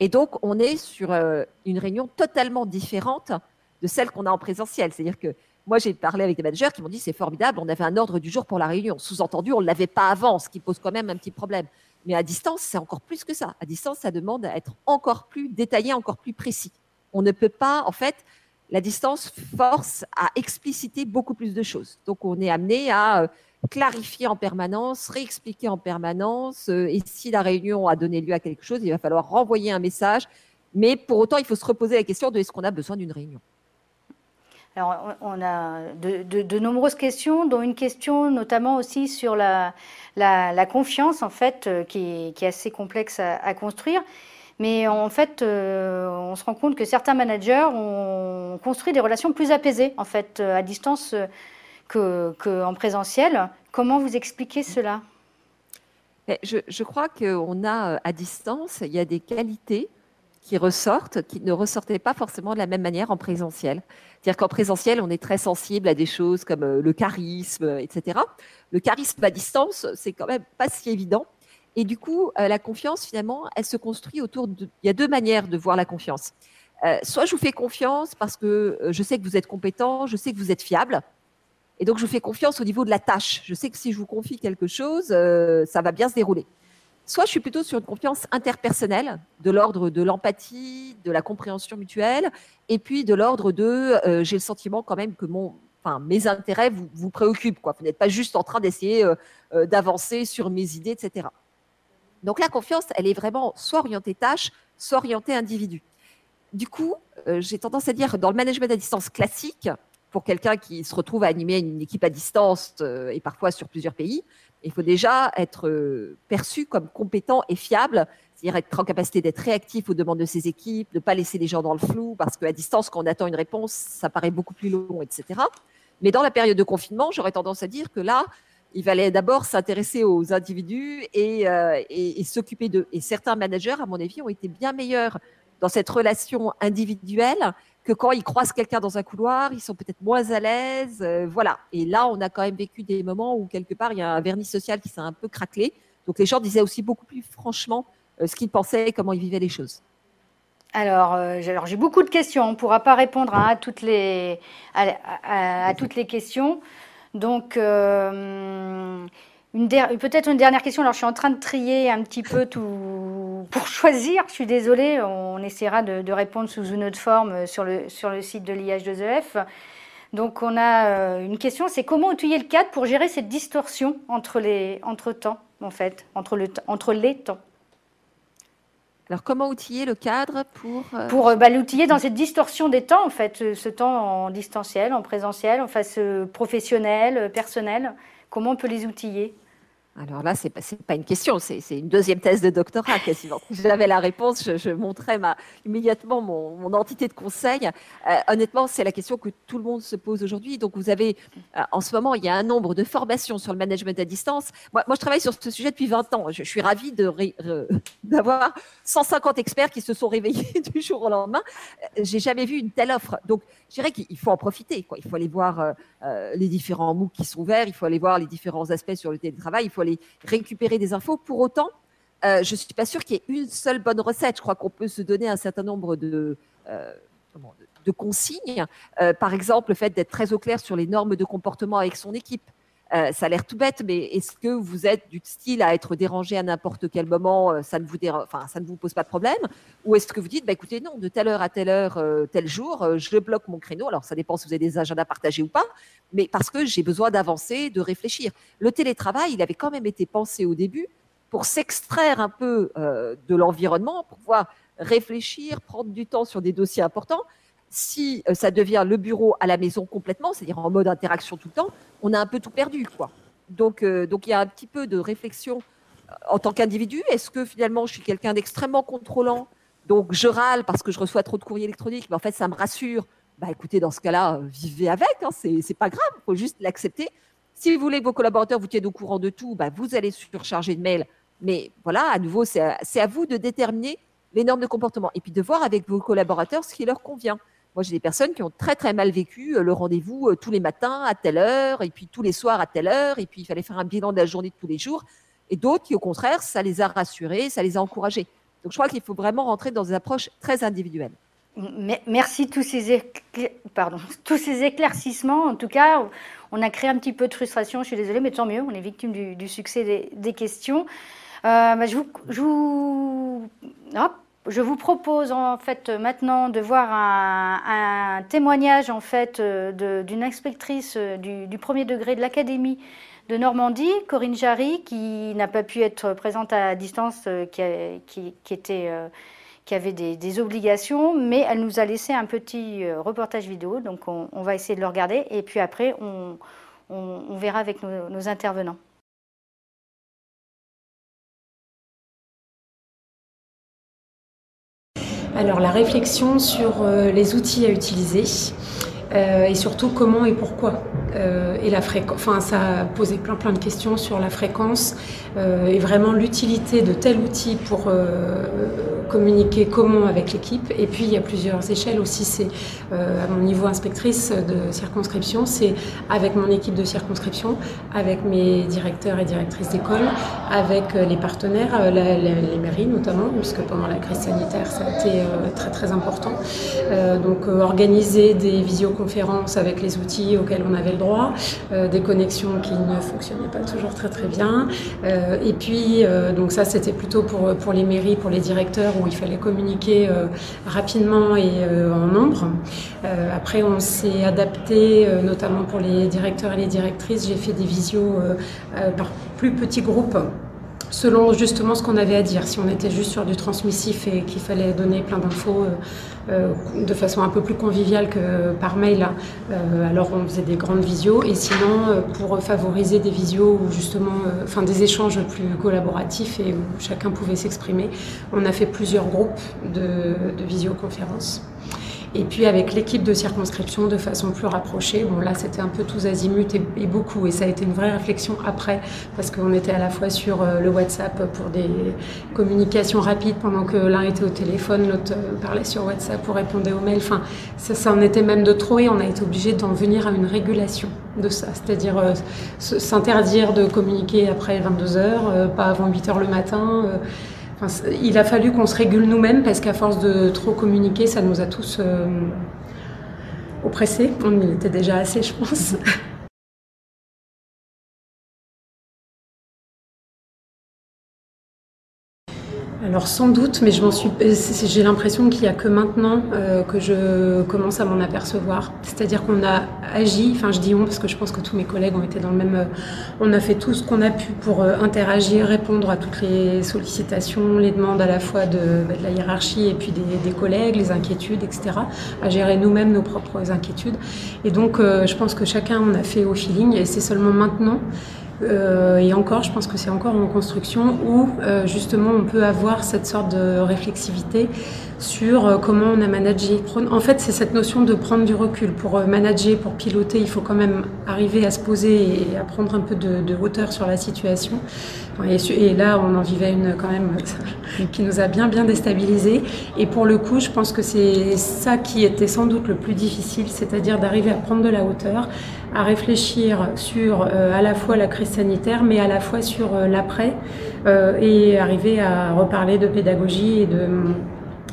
Et donc, on est sur euh, une réunion totalement différente de celle qu'on a en présentiel. C'est-à-dire que moi, j'ai parlé avec des managers qui m'ont dit c'est formidable, on avait un ordre du jour pour la réunion. Sous-entendu, on ne l'avait pas avant, ce qui pose quand même un petit problème. Mais à distance, c'est encore plus que ça. À distance, ça demande à être encore plus détaillé, encore plus précis. On ne peut pas, en fait, la distance force à expliciter beaucoup plus de choses. Donc, on est amené à euh, clarifier en permanence, réexpliquer en permanence. Euh, et si la réunion a donné lieu à quelque chose, il va falloir renvoyer un message. Mais pour autant, il faut se reposer la question de est-ce qu'on a besoin d'une réunion? Alors, on a de, nombreuses questions, dont une question notamment aussi sur la, confiance, en fait, euh, qui est, assez complexe à, construire. Mais en fait, euh, on se rend compte que certains managers ont construit des relations plus apaisées, en fait, à distance qu'en présentiel. Comment vous expliquez cela? Je, crois qu'on a euh, à distance, il y a des qualités qui ressortent, qui ne ressortaient pas forcément de la même manière en présentiel. C'est-à-dire qu'en présentiel, on est très sensible à des choses comme euh, le charisme, etc. Le charisme à distance, c'est quand même pas si évident. Et du coup, euh, la confiance, finalement, elle se construit autour de... Il y a deux manières de voir la confiance. soit je vous fais confiance parce que je sais que vous êtes compétent, je sais que vous êtes fiable, et donc, je fais confiance au niveau de la tâche. Je sais que si je vous confie quelque chose, euh, ça va bien se dérouler. Soit je suis plutôt sur une confiance interpersonnelle, de l'ordre de l'empathie, de la compréhension mutuelle, et puis de l'ordre de euh, j'ai le sentiment quand même que mon, mes intérêts vous, préoccupent. Quoi. Vous n'êtes pas juste en train d'essayer euh, d'avancer sur mes idées, etc. Donc la confiance, elle est vraiment soit orientée tâche, soit orientée individu. Du coup, j'ai tendance à dire dans le management à distance classique, pour quelqu'un qui se retrouve à animer une équipe à distance euh, et parfois sur plusieurs pays, il faut déjà être euh, perçu comme compétent et fiable, c'est-à-dire être en capacité d'être réactif aux demandes de ses équipes, de ne pas laisser les gens dans le flou, parce qu'à distance, quand on attend une réponse, ça paraît beaucoup plus long, etc. Mais dans la période de confinement, j'aurais tendance à dire que là, il fallait d'abord s'intéresser aux individus et, et s'occuper d'eux. Et certains managers, à mon avis, ont été bien meilleurs dans cette relation individuelle que quand ils croisent quelqu'un dans un couloir, ils sont peut-être moins à l'aise. Euh, voilà. Et là, on a quand même vécu des moments où quelque part, il y a un vernis social qui s'est un peu craquelé. Donc les gens disaient aussi beaucoup plus franchement euh, ce qu'ils pensaient et comment ils vivaient les choses. Alors, euh, j'ai beaucoup de questions. On ne pourra pas répondre à, toutes, les, à, toutes les questions. Donc, peut-être une dernière question. Alors, je suis en train de trier un petit peu tout pour choisir. Je suis désolée. On essaiera de, répondre sous une autre forme sur le, sur le site de l'IH2EF. Donc, on a euh, une question c'est comment outiller le cadre pour gérer cette distorsion entre les entre temps, en fait, entre, le, entre les temps? Alors, comment outiller le cadre pour... Euh, pour euh, bah, l'outiller dans cette distorsion des temps, en fait, ce temps en distanciel, en présentiel, en face professionnel, personnel. Comment on peut les outiller? Alors là, ce n'est pas, une question, c'est une deuxième thèse de doctorat quasiment. Si j'avais la réponse, je, montrais immédiatement mon, entité de conseil. Euh, honnêtement, c'est la question que tout le monde se pose aujourd'hui. Donc, vous avez, euh, en ce moment, il y a un nombre de formations sur le management à distance. Moi, je travaille sur ce sujet depuis 20 ans. Je, suis ravie d'avoir 150 experts qui se sont réveillés du jour au lendemain. Euh, j'ai jamais vu une telle offre. Donc, je dirais qu'il faut en profiter. Il faut aller voir les différents MOOC qui sont ouverts, il faut aller voir les différents aspects sur le télétravail, il faut récupérer des infos. Pour autant, euh, je ne suis pas sûre qu'il y ait une seule bonne recette. Je crois qu'on peut se donner un certain nombre de, euh, consignes. Euh, par exemple, le fait d'être très au clair sur les normes de comportement avec son équipe. Euh, ça a l'air tout bête, mais est-ce que vous êtes du style à être dérangé à n'importe quel moment, euh, ça ne vous enfin, ça ne vous pose pas de problème, ou est-ce que vous dites, bah, écoutez, non, de telle heure à telle heure, euh, tel jour, je bloque mon créneau? Alors ça dépend si vous avez des agendas partagés ou pas, mais parce que j'ai besoin d'avancer, de réfléchir. Le télétravail, il avait quand même été pensé au début pour s'extraire un peu de l'environnement, pour pouvoir réfléchir, prendre du temps sur des dossiers importants si euh, ça devient le bureau à la maison complètement, c'est-à-dire en mode interaction tout le temps, on a un peu tout perdu. Quoi. Donc, euh, donc il y a un petit peu de réflexion euh, en tant qu'individu. Est-ce que finalement je suis quelqu'un d'extrêmement contrôlant Donc je râle parce que je reçois trop de courriers électroniques, mais en fait ça me rassure. Bah écoutez, dans ce cas-là, vivez avec, hein, c'est pas grave, il faut juste l'accepter. Si vous voulez que vos collaborateurs vous tiennent au courant de tout, bah, vous allez surcharger de mails. Mais voilà, à nouveau, c'est à vous de déterminer les normes de comportement et puis de voir avec vos collaborateurs ce qui leur convient. Moi, j'ai des personnes qui ont très très mal vécu euh, le rendez-vous euh, tous les matins à telle heure, et puis tous les soirs à telle heure, et puis il fallait faire un bilan de la journée de tous les jours. Et d'autres qui, au contraire, ça les a rassurés, ça les a encouragés. Donc, je crois qu'il faut vraiment rentrer dans des approches très individuelles. Merci tous ces, Pardon, tous ces éclaircissements. En tout cas, on a créé un petit peu de frustration. Je suis désolée, mais tant mieux. On est victime du, succès des, questions. Euh, bah, je vous, je vous... Hop je vous propose en fait maintenant de voir un, témoignage en fait d'une inspectrice du, premier degré de l'académie de Normandie, Corinne Jarry, qui n'a pas pu être présente à distance, était, qui avait des, obligations, mais elle nous a laissé un petit reportage vidéo, donc on, va essayer de le regarder et puis après on, verra avec nos intervenants. Alors la réflexion sur euh, les outils à utiliser euh, et surtout comment et pourquoi. Euh, et la fréquence, enfin ça a posé plein plein de questions sur la fréquence et vraiment l'utilité de tel outil pour communiquer comment avec l'équipe. Et puis il y a plusieurs échelles aussi. C'est à mon niveau inspectrice de circonscription, c'est avec mon équipe de circonscription, avec mes directeurs et directrices d'école, avec les partenaires, les mairies notamment, puisque pendant la crise sanitaire ça a été très très important. donc organiser des visioconférences conférences avec les outils auxquels on avait le droit, euh, des connexions qui ne fonctionnaient pas toujours très très bien. Euh, et puis, euh, donc ça c'était plutôt pour, pour les mairies, pour les directeurs où il fallait communiquer rapidement et en nombre. après, on s'est adapté, notamment pour les directeurs et les directrices. J'ai fait des visios par plus petits groupes selon justement ce qu'on avait à dire. Si on était juste sur du transmissif et qu'il fallait donner plein d'infos euh, de façon un peu plus conviviale que par mail, alors on faisait des grandes visios. Et sinon, pour favoriser des visios ou justement, enfin des échanges plus collaboratifs et où chacun pouvait s'exprimer, on a fait plusieurs groupes de, de visioconférences. Et puis avec l'équipe de circonscription de façon plus rapprochée, bon là c'était un peu tous azimuts et, beaucoup, et ça a été une vraie réflexion après, parce qu'on était à la fois sur euh, le WhatsApp pour des communications rapides pendant que l'un était au téléphone, l'autre euh, parlait sur WhatsApp ou répondait aux mails. Enfin, ça, ça en était même de trop et on a été obligé d'en venir à une régulation de ça, c'est-à-dire euh, s'interdire de communiquer après 22 heures, pas avant 8 heures le matin il a fallu qu'on se régule nous-mêmes parce qu'à force de trop communiquer, ça nous a tous euh, oppressés. On était déjà assez, je pense. Alors sans doute, mais je m'en suis, j'ai l'impression qu'il n'y a que maintenant euh, que je commence à m'en apercevoir. C'est-à-dire qu'on a agi, enfin je dis on parce que je pense que tous mes collègues ont été dans le même, euh, on a fait tout ce qu'on a pu pour euh, interagir, répondre à toutes les sollicitations, les demandes à la fois de, bah, la hiérarchie et puis des, collègues, les inquiétudes, etc. À gérer nous-mêmes nos propres inquiétudes. Et donc je pense que chacun on a fait au feeling et c'est seulement maintenant euh, et encore, je pense que c'est encore en construction où euh, justement on peut avoir cette sorte de réflexivité sur euh, comment on a managé. En fait, c'est cette notion de prendre du recul. Pour manager, pour piloter, il faut quand même arriver à se poser et à prendre un peu de, hauteur sur la situation. Et, là, on en vivait une quand même qui nous a bien bien déstabilisés. Et pour le coup, je pense que c'est ça qui était sans doute le plus difficile, c'est-à-dire d'arriver à prendre de la hauteur, à réfléchir sur euh, à la fois la crise sanitaire, mais à la fois sur euh, l'après, euh, et arriver à reparler de pédagogie et de,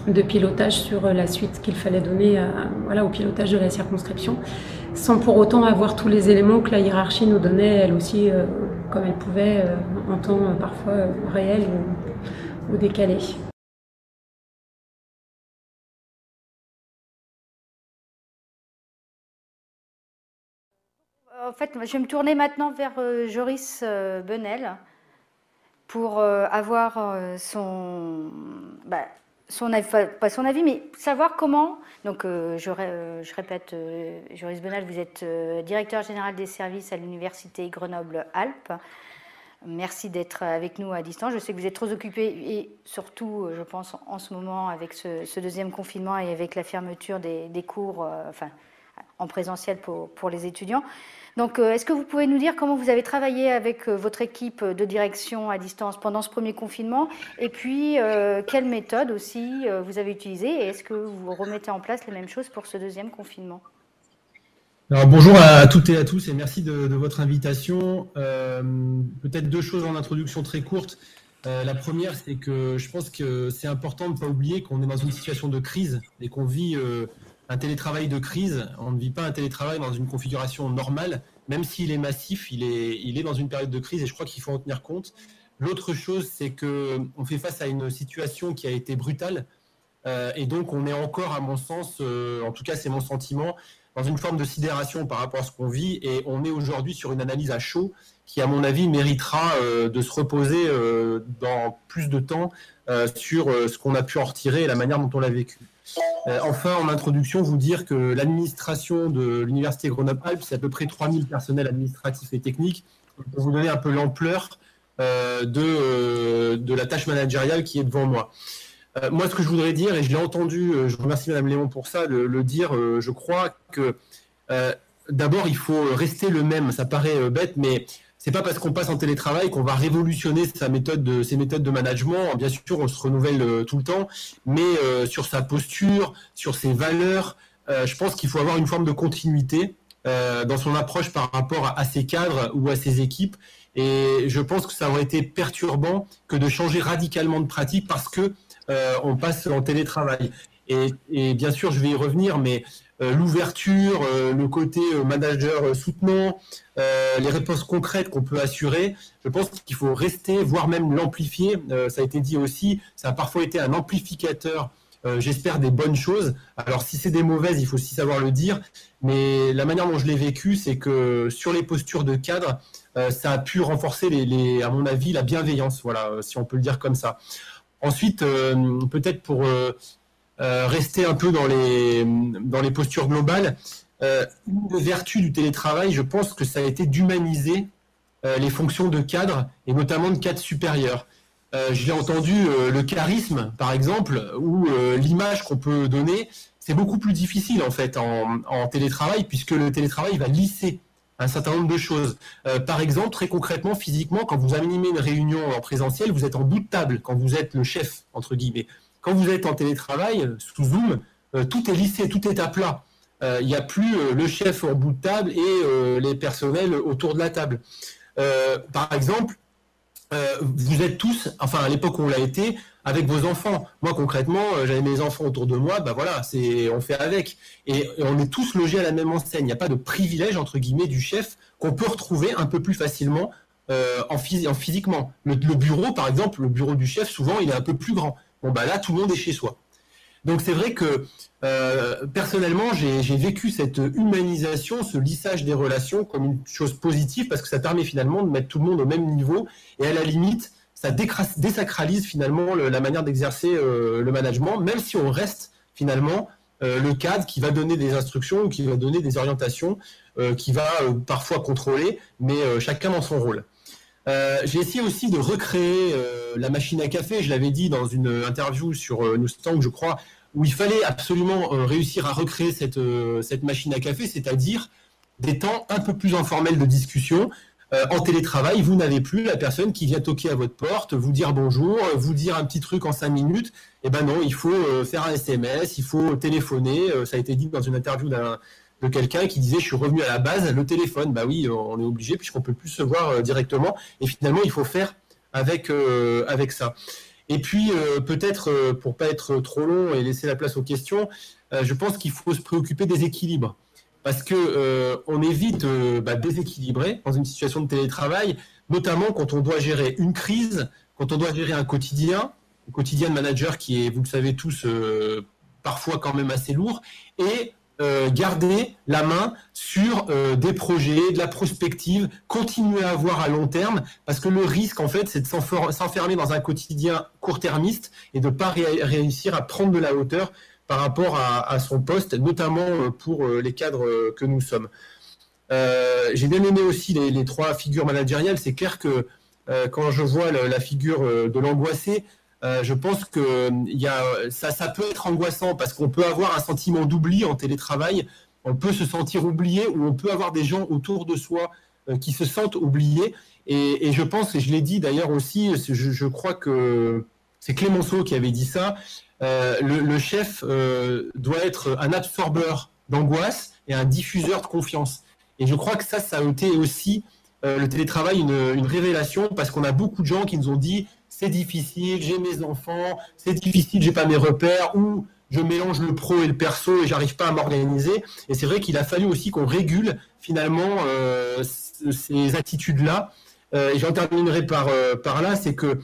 de pilotage sur la suite qu'il fallait donner voilà, au pilotage de la circonscription, sans pour autant avoir tous les éléments que la hiérarchie nous donnait, elle aussi, comme elle pouvait, en temps parfois réel ou décalé. en fait, je vais me tourner maintenant vers euh, Joris euh, Benel pour euh, avoir son, bah, son avis, pas son avis, mais savoir comment. Donc, je, je, répète, Joris Benel, vous êtes directeur général des services à l'université Grenoble-Alpes. Merci d'être avec nous à distance. Je sais que vous êtes trop occupé et surtout, je pense, en ce moment, avec ce, deuxième confinement et avec la fermeture des, cours, en présentiel pour, les étudiants. Donc, euh, est-ce que vous pouvez nous dire comment vous avez travaillé avec euh, votre équipe de direction à distance pendant ce premier confinement? Et puis, euh, quelle méthode aussi vous avez utilisée? Et est-ce que vous remettez en place les mêmes choses pour ce deuxième confinement? Alors, bonjour à toutes et à tous et merci de, votre invitation. Peut-être deux choses en introduction très courte. la première, c'est que je pense que c'est important de ne pas oublier qu'on est dans une situation de crise et qu'on vit un télétravail de crise. On ne vit pas un télétravail dans une configuration normale, même s'il est massif, il est, il est dans une période de crise et je crois qu'il faut en tenir compte. L'autre chose, c'est que on fait face à une situation qui a été brutale euh, et donc on est encore, à mon sens, euh, en tout cas c'est mon sentiment, dans une forme de sidération par rapport à ce qu'on vit et on est aujourd'hui sur une analyse à chaud qui, à mon avis, méritera euh, de se reposer dans plus de temps sur ce qu'on a pu en retirer et la manière dont on l'a vécu. Euh, enfin, en introduction, vous dire que l'administration de l'Université Grenoble-Alpes, c'est à peu près 3000 personnels administratifs et techniques. Pour vous donner un peu l'ampleur euh, de, euh, de la tâche managériale qui est devant moi. moi, ce que je voudrais dire, et je l'ai entendu, je remercie Madame Léon pour ça, le dire, je crois que d'abord, il faut rester le même. Ça paraît bête, mais c'est pas parce qu'on passe en télétravail qu'on va révolutionner sa méthode de, ses méthodes de management. Bien sûr, on se renouvelle euh, tout le temps, mais euh, sur sa posture, sur ses valeurs, euh, je pense qu'il faut avoir une forme de continuité dans son approche par rapport à, ses cadres ou à ses équipes. Et je pense que ça aurait été perturbant que de changer radicalement de pratique parce que on passe en télétravail. Et, et, bien sûr, je vais y revenir, mais euh, l'ouverture, euh, le côté euh, manager soutenant, les réponses concrètes qu'on peut assurer, je pense qu'il faut rester, voire même l'amplifier. ça a été dit aussi, ça a parfois été un amplificateur j'espère, des bonnes choses. Alors si c'est des mauvaises, il faut aussi savoir le dire. Mais la manière dont je l'ai vécu, c'est que sur les postures de cadre, ça a pu renforcer, à mon avis, la bienveillance, voilà, si on peut le dire comme ça. Ensuite, peut-être pour rester un peu dans les, dans les postures globales, une des vertus du télétravail, je pense que ça a été d'humaniser les fonctions de cadre, et notamment de cadre supérieur. Euh, je l'ai entendu, euh, le charisme, par exemple, ou euh, l'image qu'on peut donner, c'est beaucoup plus difficile en fait en, télétravail, puisque le télétravail va lisser un certain nombre de choses. par exemple, très concrètement, physiquement, quand vous animez une réunion en présentiel, vous êtes en bout de table, quand vous êtes le chef, entre guillemets. Quand vous êtes en télétravail, sous Zoom, tout est lissé, tout est à plat. Il n'y a plus le chef en bout de table et les personnels autour de la table. par exemple, euh, vous êtes tous, enfin à l'époque où on l'a été, avec vos enfants. Moi concrètement, euh, j'avais mes enfants autour de moi, bah voilà, c'est on fait avec. Et, on est tous logés à la même enseigne. Il n'y a pas de privilège entre guillemets du chef qu'on peut retrouver un peu plus facilement euh, en, en, physiquement. Le, bureau, par exemple, le bureau du chef, souvent il est un peu plus grand. Bon bah là, tout le monde est chez soi. Donc c'est vrai que euh, personnellement, j'ai vécu cette humanisation, ce lissage des relations comme une chose positive parce que ça permet finalement de mettre tout le monde au même niveau et à la limite, ça désacralise finalement la manière d'exercer euh, le management, même si on reste finalement euh, le cadre qui va donner des instructions ou qui va donner des orientations, qui va parfois contrôler, mais chacun dans son rôle. J'ai essayé aussi de recréer la machine à café. Je l'avais dit dans une interview sur Newstang, je crois, où il fallait absolument euh, réussir à recréer cette, euh, cette machine à café, c'est-à-dire des temps un peu plus informels de discussion. Euh, en télétravail, vous n'avez plus la personne qui vient toquer à votre porte, vous dire bonjour, vous dire un petit truc en cinq minutes. Eh ben non, il faut faire un SMS, il faut téléphoner. ça a été dit dans une interview de quelqu'un qui disait je suis revenu à la base, le téléphone. Bah oui, on est obligé puisqu'on peut plus se voir directement. Et finalement, il faut faire avec avec ça. Et puis, euh, peut-être, euh, pour pas être trop long et laisser la place aux questions, euh, je pense qu'il faut se préoccuper des équilibres. Parce que on est bah, dans une situation de télétravail, notamment quand on doit gérer une crise, quand on doit gérer un quotidien, un quotidien de manager qui est, vous le savez tous, parfois quand même assez lourd, et euh, garder la main sur euh, des projets, de la prospective, continuer à voir à long terme, parce que le risque, en fait, c'est de s'enfermer dans un quotidien court-termiste et de ne pas réussir à prendre de la hauteur par rapport à, son poste, notamment euh, pour les cadres que nous sommes. J'ai bien aimé aussi les, trois figures managériales. C'est clair que quand je vois la figure de l'angoissé, euh, je pense que y a, ça, ça peut être angoissant parce qu'on peut avoir un sentiment d'oubli en télétravail. On peut se sentir oublié ou on peut avoir des gens autour de soi euh, qui se sentent oubliés. Et, je pense, et je l'ai dit d'ailleurs aussi, je, crois que c'est Clémenceau qui avait dit ça, euh, le, chef doit être un absorbeur d'angoisse et un diffuseur de confiance. Et je crois que ça, ça a été aussi le télétravail une révélation parce qu'on a beaucoup de gens qui nous ont dit c'est difficile, j'ai mes enfants, c'est difficile, j'ai pas mes repères, ou je mélange le pro et le perso et j'arrive pas à m'organiser. Et c'est vrai qu'il a fallu aussi qu'on régule finalement euh, ces attitudes-là. Euh, et j'en terminerai par, euh, par là, c'est que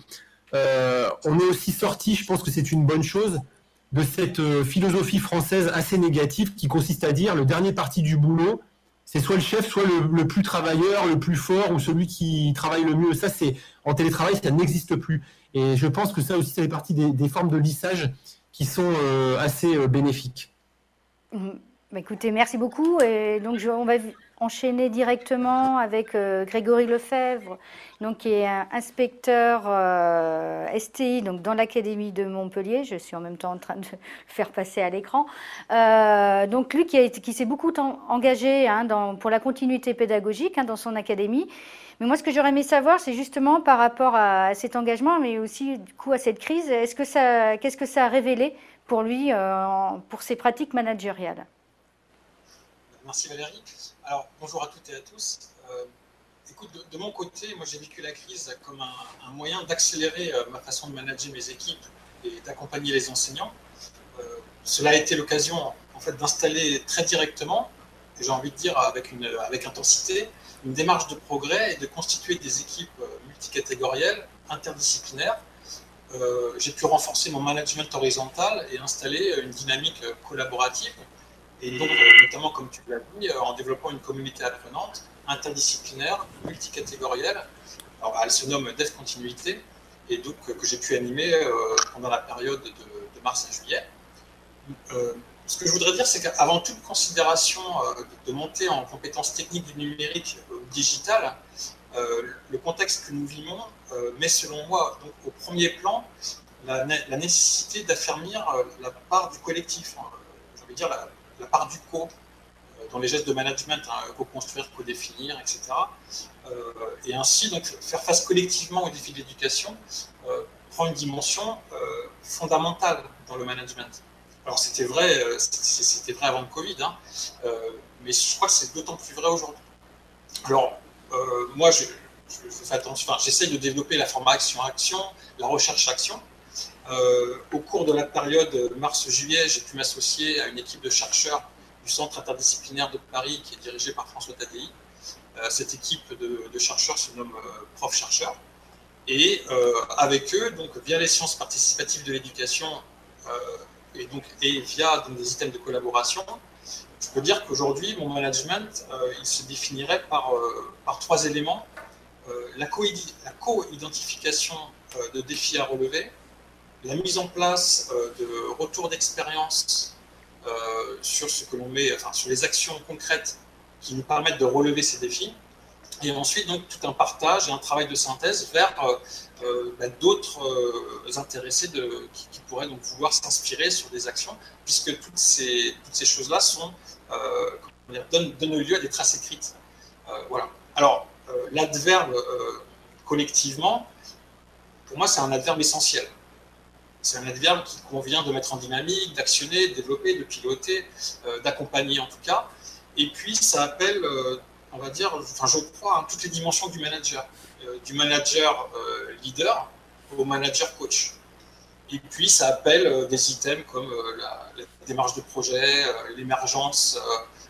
on est aussi sorti, je pense que c'est une bonne chose, de cette philosophie française assez négative qui consiste à dire le dernier parti du boulot, c'est soit le chef, soit le, plus travailleur, le plus fort ou celui qui travaille le mieux. Ça, c'est en télétravail, ça n'existe plus. Et je pense que ça aussi, ça fait partie des, formes de lissage qui sont euh, assez euh, bénéfiques. Mmh. Bah, écoutez, merci beaucoup. Et donc, on va enchaîner directement avec euh, Grégory Lefebvre, donc, qui est inspecteur euh, STI donc, dans l'Académie de Montpellier. Je suis en même temps en train de le faire passer à l'écran. Euh, donc lui qui, s'est beaucoup engagé hein, pour la continuité pédagogique hein, dans son académie. Mais moi, ce que j'aurais aimé savoir, c'est justement par rapport à cet engagement, mais aussi du coup à cette crise, est-ce qu'est-ce que ça a révélé pour lui, pour ses pratiques managériales? Merci Valérie. Alors, bonjour à toutes et à tous. Euh, écoute, de, mon côté, moi j'ai vécu la crise comme un, moyen d'accélérer euh, ma façon de manager mes équipes et d'accompagner les enseignants. Euh, cela a été l'occasion en fait d'installer très directement, j'ai envie de dire avec, une, avec intensité, une démarche de progrès et de constituer des équipes multicatégorielles, interdisciplinaires, j'ai pu renforcer mon management horizontal et installer une dynamique collaborative. Et donc, notamment, comme tu l'as dit, en développant une communauté apprenante interdisciplinaire, multicatégorielle. Alors, elle se nomme Dev Continuité, et donc que j'ai pu animer pendant la période de, mars à juillet ce que je voudrais dire, c'est qu'avant toute considération euh, de monter en compétences techniques du numérique ou digital, euh, le contexte que nous vivons euh, met selon moi donc, au premier plan la, nécessité d'affermir la part du collectif, hein, je dire la, part du co dans les gestes de management, hein, co-construire, co-définir, etc. et ainsi donc faire face collectivement aux défis de l'éducation prend une dimension fondamentale dans le management. Alors c'était vrai, euh, c'était vrai avant le Covid, hein, euh, mais je crois que c'est d'autant plus vrai aujourd'hui. Alors euh, moi, je, j'essaye de développer la forme action-action, la recherche-action. au cours de la période mars-juillet, j'ai pu m'associer à une équipe de chercheurs du Centre interdisciplinaire de Paris qui est dirigé par François Tadei. cette équipe de, chercheurs se nomme Prof Chercheurs. Et avec eux, donc via les sciences participatives de l'éducation, et, donc, et via des items de collaboration, je peux dire qu'aujourd'hui, mon management, euh, il se définirait par, euh, par trois éléments. Euh, la co-identification de défis à relever, la mise en place de retours d'expérience sur ce que l'on met, enfin, sur les actions concrètes qui nous permettent de relever ces défis, et ensuite donc tout un partage et un travail de synthèse vers euh, euh, bah, d'autres euh, intéressés qui, pourraient donc vouloir s'inspirer sur des actions, puisque toutes ces, toutes ces choses-là sont donnent, donnent, lieu à des traces écrites. voilà. Alors l'adverbe collectivement, pour moi, c'est un adverbe essentiel. C'est un adverbe qui convient de mettre en dynamique, d'actionner, de développer, de piloter, d'accompagner en tout cas. Et puis, ça appelle on va dire, enfin je crois, hein, toutes les dimensions du manager, euh, du manager euh, leader au manager coach. Et puis ça appelle euh, des items comme la, démarche de projet, l'émergence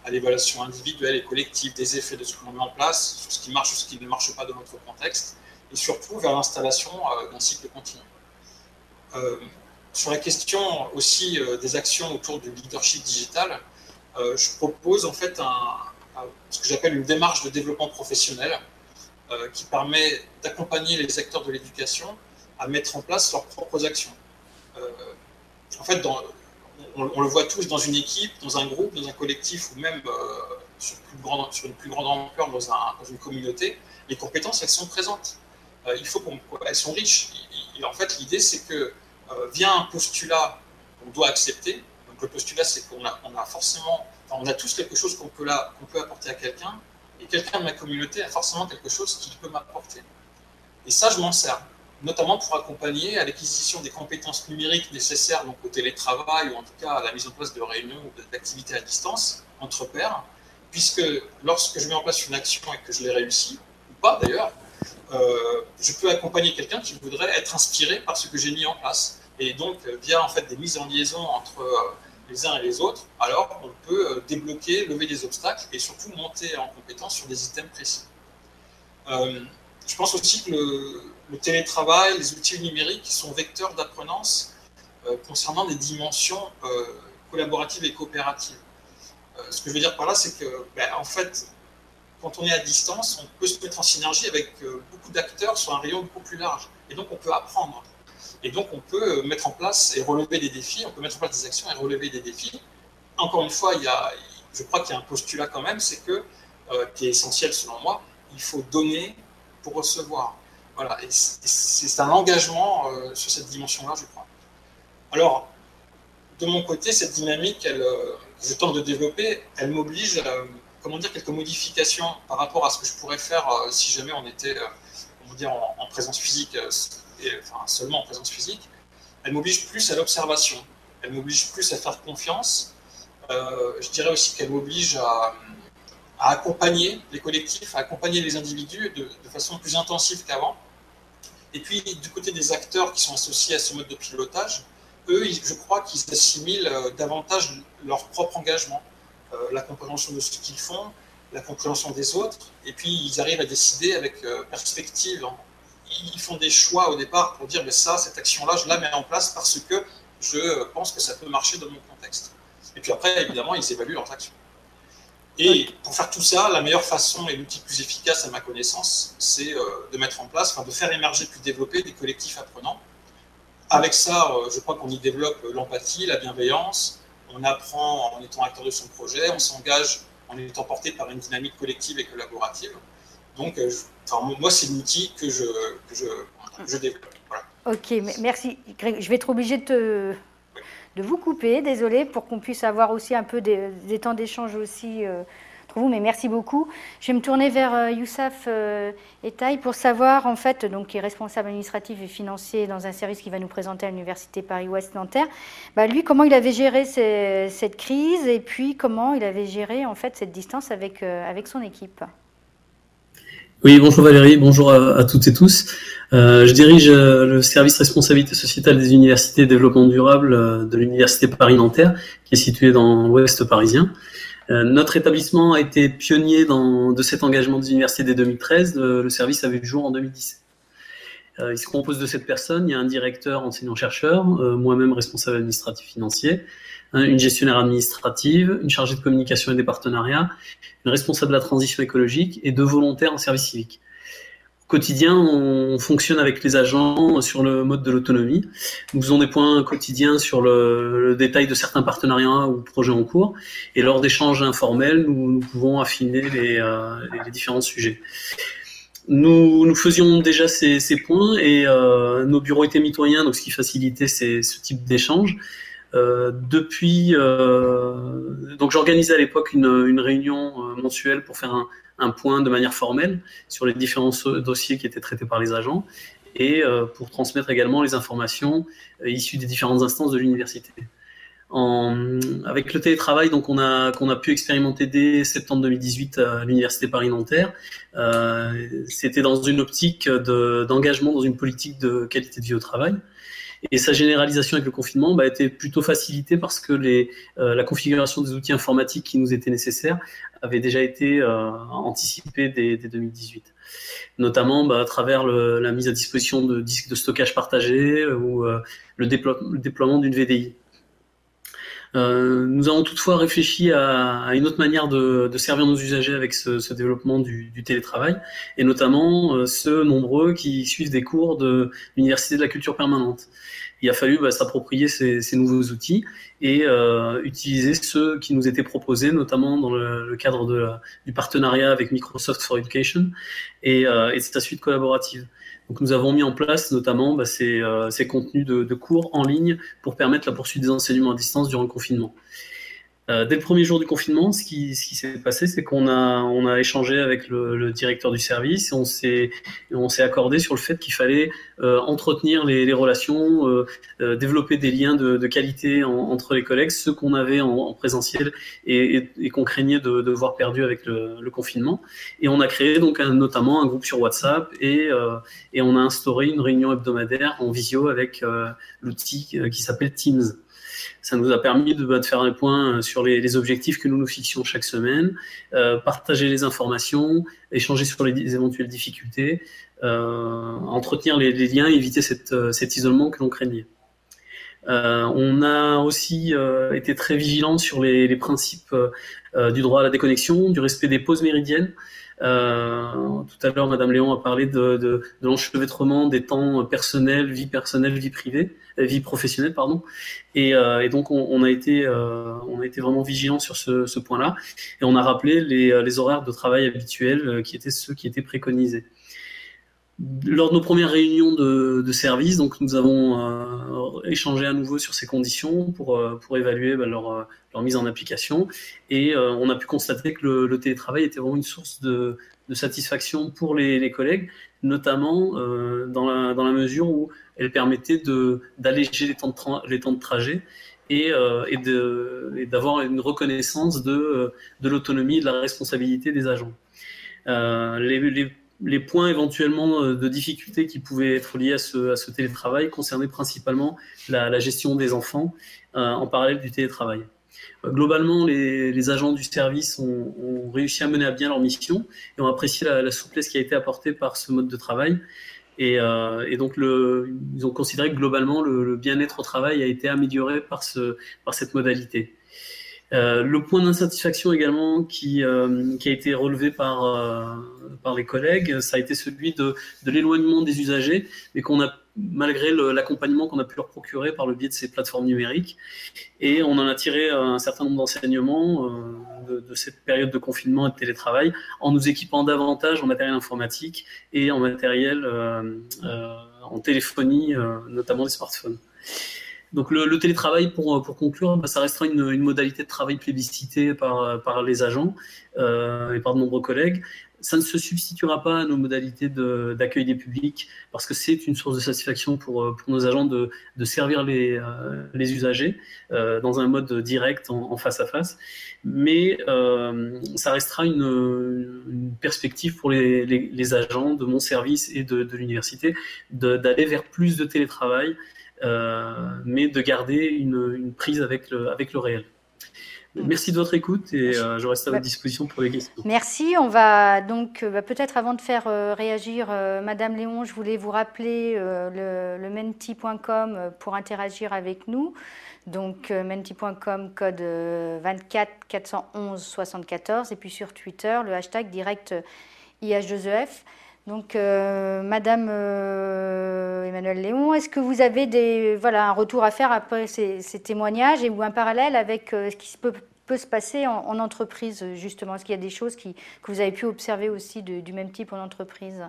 à l'évaluation individuelle et collective des effets de ce que l'on met en place, sur ce qui marche ou ce qui ne marche pas dans notre contexte, et surtout vers l'installation d'un cycle continu. Sur la question aussi des actions autour du leadership digital, je propose en fait ce que j'appelle une démarche de développement professionnel euh, qui permet d'accompagner les acteurs de l'éducation à mettre en place leurs propres actions. Euh, en fait, on, le voit tous dans une équipe, dans un groupe, dans un collectif ou même euh, sur, une plus grande ampleur dans, une communauté, les compétences, elles sont présentes. il faut qu'elles sont riches. en fait, l'idée, c'est que via un postulat qu'on doit accepter, donc le postulat, c'est qu'on a, forcément on a tous quelque chose qu'on peut, peut apporter à quelqu'un, et quelqu'un de ma communauté a forcément quelque chose qu'il peut m'apporter. Et ça, je m'en sers, notamment pour accompagner à l'acquisition des compétences numériques nécessaires donc au télétravail, ou en tout cas à la mise en place de réunions ou d'activités à distance entre pairs, puisque lorsque je mets en place une action et que je l'ai réussi, ou pas d'ailleurs, euh, je peux accompagner quelqu'un qui voudrait être inspiré par ce que j'ai mis en place. Et donc, via en fait des mises en liaison entre euh, les uns et les autres, alors on peut euh, débloquer, lever des obstacles et surtout monter en compétence sur des items précis. Euh, je pense aussi que le, télétravail, les outils numériques sont vecteurs d'apprenance euh, concernant des dimensions collaboratives et coopératives. ce que je veux dire par là, c'est que, ben, en fait, quand on est à distance, on peut se mettre en synergie avec beaucoup d'acteurs sur un rayon beaucoup plus large. Et donc, on peut apprendre. Et donc, on peut mettre en place et relever des défis, on peut mettre en place des actions et relever des défis. Encore une fois, il y a, je crois qu'il y a un postulat quand même, c'est que, euh, qui est essentiel selon moi, il faut donner pour recevoir. Voilà, et c'est un engagement euh, sur cette dimension-là, je crois. Alors, de mon côté, cette dynamique elle, euh, que je tente de développer, elle m'oblige à, comment dire, quelques modifications par rapport à ce que je pourrais faire si jamais on était, comment dire, en présence physique seulement en présence physique, elle m'oblige plus à l'observation, elle m'oblige plus à faire confiance. Euh, je dirais aussi qu'elle m'oblige à, accompagner les collectifs, à accompagner les individus de, façon plus intensive qu'avant. Et puis, du côté des acteurs qui sont associés à ce mode de pilotage, eux, je crois qu'ils assimilent euh, davantage leur propre engagement, euh, la compréhension de ce qu'ils font, la compréhension des autres, et puis ils arrivent à décider avec perspective ils font des choix au départ pour dire mais ça, cette action-là, je la mets en place parce que je pense que ça peut marcher dans mon contexte. Et puis après, évidemment, ils évaluent leurs actions. Et pour faire tout ça, la meilleure façon et l'outil plus efficace à ma connaissance, c'est euh, de mettre en place, enfin de faire émerger puis développer des collectifs apprenants. Avec ça, euh, je crois qu'on y développe l'empathie, la bienveillance, on apprend en étant acteur de son projet, on s'engage en étant porté par une dynamique collective et collaborative. Donc, euh, moi, c'est l'outil que je, que je, développe. Ok, merci. Je vais être obligé de, vous couper, désolé, pour qu'on puisse avoir aussi un peu des, temps d'échange aussi euh, entre vous, mais merci beaucoup. Je vais me tourner vers euh, Youssef euh, Etaï pour savoir, en fait, donc, qui est responsable administratif et financier dans un service qui va nous présenter à l'Université Paris-Ouest Nanterre, bah, lui, comment il avait géré cette crise et puis comment il avait géré, en fait, cette distance avec, avec son équipe? Oui, bonjour Valérie, bonjour à, toutes et tous. Euh, je dirige euh, le service responsabilité sociétale des universités et développement durable euh, de l'université Paris-Nanterre, qui est située dans l'ouest parisien. notre établissement a été pionnier dans, de cet engagement des universités dès 2013. le service avait vu jour en 2017. il se compose de sept personnes. Il y a un directeur enseignant-chercheur, moi-même responsable administratif financier, une gestionnaire administrative, une chargée de communication et des partenariats, une responsable de la transition écologique et deux volontaires en service civique. Au quotidien, on fonctionne avec les agents sur le mode de l'autonomie. Nous faisons des points quotidiens sur le, détail de certains partenariats ou projets en cours. Et lors d'échanges informels, nous, pouvons affiner euh, les, différents sujets. Nous, nous, faisions déjà ces, points et euh, nos bureaux étaient mitoyens, donc ce qui facilitait ce type d'échange. Euh, depuis, euh, donc j'organisais à l'époque une, une, réunion euh, mensuelle pour faire un, un, point de manière formelle sur les différents dossiers qui étaient traités par les agents et pour transmettre également les informations issues des différentes instances de l'université. Avec le télétravail, donc on a qu'on a pu expérimenter dès septembre 2018 à l'université Paris-Nanterre. Euh, C'était dans une optique d'engagement dans une politique de qualité de vie au travail. Et sa généralisation avec le confinement bah, a été plutôt facilitée parce que euh, la configuration des outils informatiques qui nous étaient nécessaires avait déjà été euh, anticipée dès, 2018 notamment bah, à travers la mise à disposition de disques de stockage partagés ou euh, le, déploiement d'une VDI. Euh, nous avons toutefois réfléchi à, à une autre manière de, de, servir nos usagers avec ce, ce développement du, du, télétravail, et notamment euh, ceux nombreux qui suivent des cours de l'Université de la culture permanente. Il a fallu bah, s'approprier ces, ces, nouveaux outils et euh, utiliser ceux qui nous étaient proposés, notamment dans le, le cadre de du partenariat avec Microsoft for Education et, euh, et sa suite collaborative. Nous avons mis en place notamment bah, ces, euh, ces, contenus de, cours en ligne pour permettre la poursuite des enseignements à distance durant le confinement. Euh, dès le premier jour du confinement, ce qui, ce qui s'est passé, c'est qu'on a, on a échangé avec le, le, directeur du service on s'est, on s'est accordé sur le fait qu'il fallait euh, entretenir les, les relations, euh, euh développer des liens de, de qualité en, entre les collègues, ceux qu'on avait en, en, présentiel et, et, et qu'on craignait de, de, voir perdus avec le, le, confinement. Et on a créé donc un, notamment un groupe sur WhatsApp et, euh, et on a instauré une réunion hebdomadaire en visio avec l'outil qui s'appelle Teams. Ça nous a permis de, bah, faire un point euh, sur les, objectifs que nous nous fixions chaque semaine, euh, partager les informations, échanger sur les, les éventuelles difficultés, euh, entretenir les, les, liens, éviter cette, cet isolement que l'on craignait. On a aussi été très vigilant sur les, principes du droit à la déconnexion, du respect des pauses méridiennes. Euh, tout à l'heure, Madame Léon a parlé de, l'enchevêtrement des temps personnels, vie personnelle, vie privée, euh, vie professionnelle, pardon. Et, euh, donc, on, a été, on a été vraiment vigilant sur ce, point-là, et on a rappelé les, horaires de travail habituels qui étaient ceux qui étaient préconisés. Lors de nos premières réunions de, service, donc nous avons euh, échangé à nouveau sur ces conditions pour, euh, pour évaluer bah, leur, leur, mise en application. Et euh, on a pu constater que le, télétravail était vraiment une source de, de satisfaction pour les, collègues, notamment euh, dans, la, dans la mesure où elle permettait d'alléger les, temps de les temps de trajet et, euh, et d'avoir une reconnaissance de, de l'autonomie et de la responsabilité des agents. Les points éventuellement euh, de difficulté qui pouvaient être liés à ce, télétravail concernaient principalement la, gestion des enfants euh, en parallèle du télétravail. Euh, globalement, les, agents du service ont, réussi à mener à bien leur mission et ont apprécié la, souplesse qui a été apportée par ce mode de travail. Et, donc, le, ils ont considéré que globalement, le, bien-être au travail a été amélioré par cette modalité. Le point d'insatisfaction également qui, qui, a été relevé par, par les collègues, ça a été celui de, de l'éloignement des usagers, mais qu'on a malgré l'accompagnement qu'on a pu leur procurer par le biais de ces plateformes numériques. Et on en a tiré un certain nombre d'enseignements euh, de, cette période de confinement et de télétravail en nous équipant davantage en matériel informatique et en matériel euh, euh, en téléphonie, notamment des smartphones. Donc le, télétravail, pour, pour conclure, bah, ça restera une, une, modalité de travail plébiscitée par, par les agents et par de nombreux collègues ça ne se substituera pas à nos modalités d'accueil des publics parce que c'est une source de satisfaction pour, euh, pour nos agents de, de servir les, euh, les usagers euh, dans un mode direct en, face à face. Mais ça restera une, une, perspective pour les, les, agents de mon service et de, de l'université d'aller vers plus de télétravail, mais de garder une, une prise avec le, avec le réel. Mm. Merci de votre écoute et euh, je reste à votre disposition pour les questions. Merci. On va donc euh, bah, peut-être avant de faire euh, réagir Madame Léon, je voulais vous rappeler le, menti.com pour interagir avec nous. Donc menti.com code 24 411 74 et puis sur Twitter le hashtag direct IH2EF. Donc, Madame Emmanuel Léon, est-ce que vous avez voilà, un retour à faire après ces, témoignages et ou un parallèle avec ce qui peut, se passer en, entreprise, justement? Est-ce qu'il y a des choses que vous avez pu observer aussi du même type en entreprise?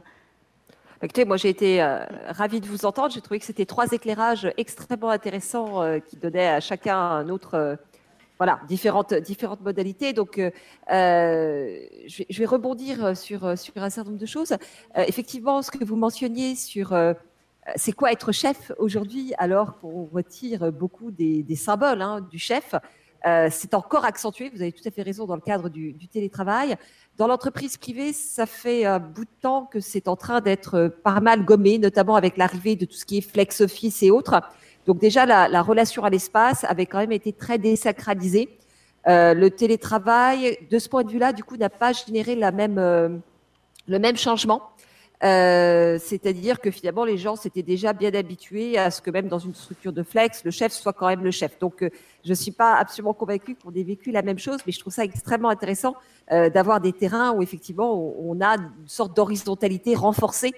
Écoutez, moi j'ai été ravi ravie de vous entendre. J'ai trouvé que c'était trois éclairages extrêmement intéressants qui donnaient à chacun un autre voilà, différentes, modalités. Donc, euh, je, vais, rebondir sur, un certain nombre de choses. Euh, effectivement, ce que vous mentionniez sur euh, c'est quoi être chef aujourd'hui, alors qu'on retire beaucoup des, symboles hein, du chef. c'est encore accentué, vous avez tout à fait raison, dans le cadre du, du télétravail. Dans l'entreprise privée, ça fait un bout de temps que c'est en train d'être pas mal gommé, notamment avec l'arrivée de tout ce qui est flex office et autres. Donc déjà, la, relation à l'espace avait quand même été très désacralisée. Euh, le télétravail, de ce point de vue-là, du coup, n'a pas généré euh, le même changement. Euh, c'est-à-dire que finalement, les gens s'étaient déjà bien habitués à ce que même dans une structure de flex, le chef soit quand même le chef. Donc, je ne suis pas absolument convaincue qu'on ait vécu la même chose, mais je trouve ça extrêmement intéressant d'avoir des terrains où effectivement on a une sorte d'horizontalité renforcée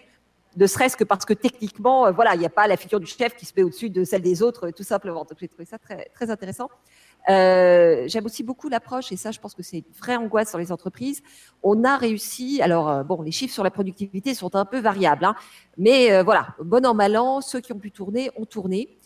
ne serait-ce que parce que techniquement, euh, voilà, il n'y a pas la figure du chef qui se met au-dessus de celle des autres, tout simplement. Donc j'ai trouvé ça très, intéressant. Euh, J'aime aussi beaucoup l'approche, et ça, je pense que c'est une vraie angoisse sur les entreprises. On a réussi, alors euh, bon, les chiffres sur la productivité sont un peu variables, hein, mais euh, voilà, bon an, mal an, ceux qui ont pu tourner ont tourné.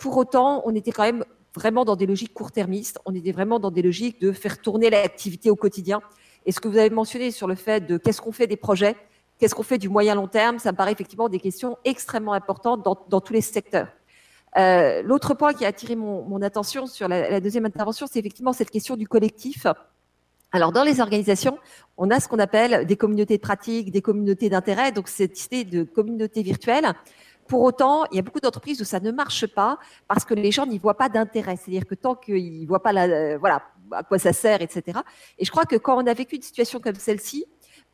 pour autant, on était quand même vraiment dans des logiques court-termistes, on était vraiment dans des logiques de faire tourner l'activité au quotidien. Et ce que vous avez mentionné sur le fait de qu'est-ce qu'on fait des projets, Qu'est-ce qu'on fait du moyen long terme? Ça me paraît effectivement des questions extrêmement importantes dans, tous les secteurs. Euh, l'autre point qui a attiré mon, attention sur la, deuxième intervention, c'est effectivement cette question du collectif. Alors, dans les organisations, on a ce qu'on appelle des communautés de pratique, des communautés d'intérêt, donc cette idée de communauté virtuelle. Pour autant, il y a beaucoup d'entreprises où ça ne marche pas parce que les gens n'y voient pas d'intérêt. C'est-à-dire que tant qu'ils ne voient pas euh, voilà, à quoi ça sert, etc. Et je crois que quand on a vécu une situation comme celle-ci,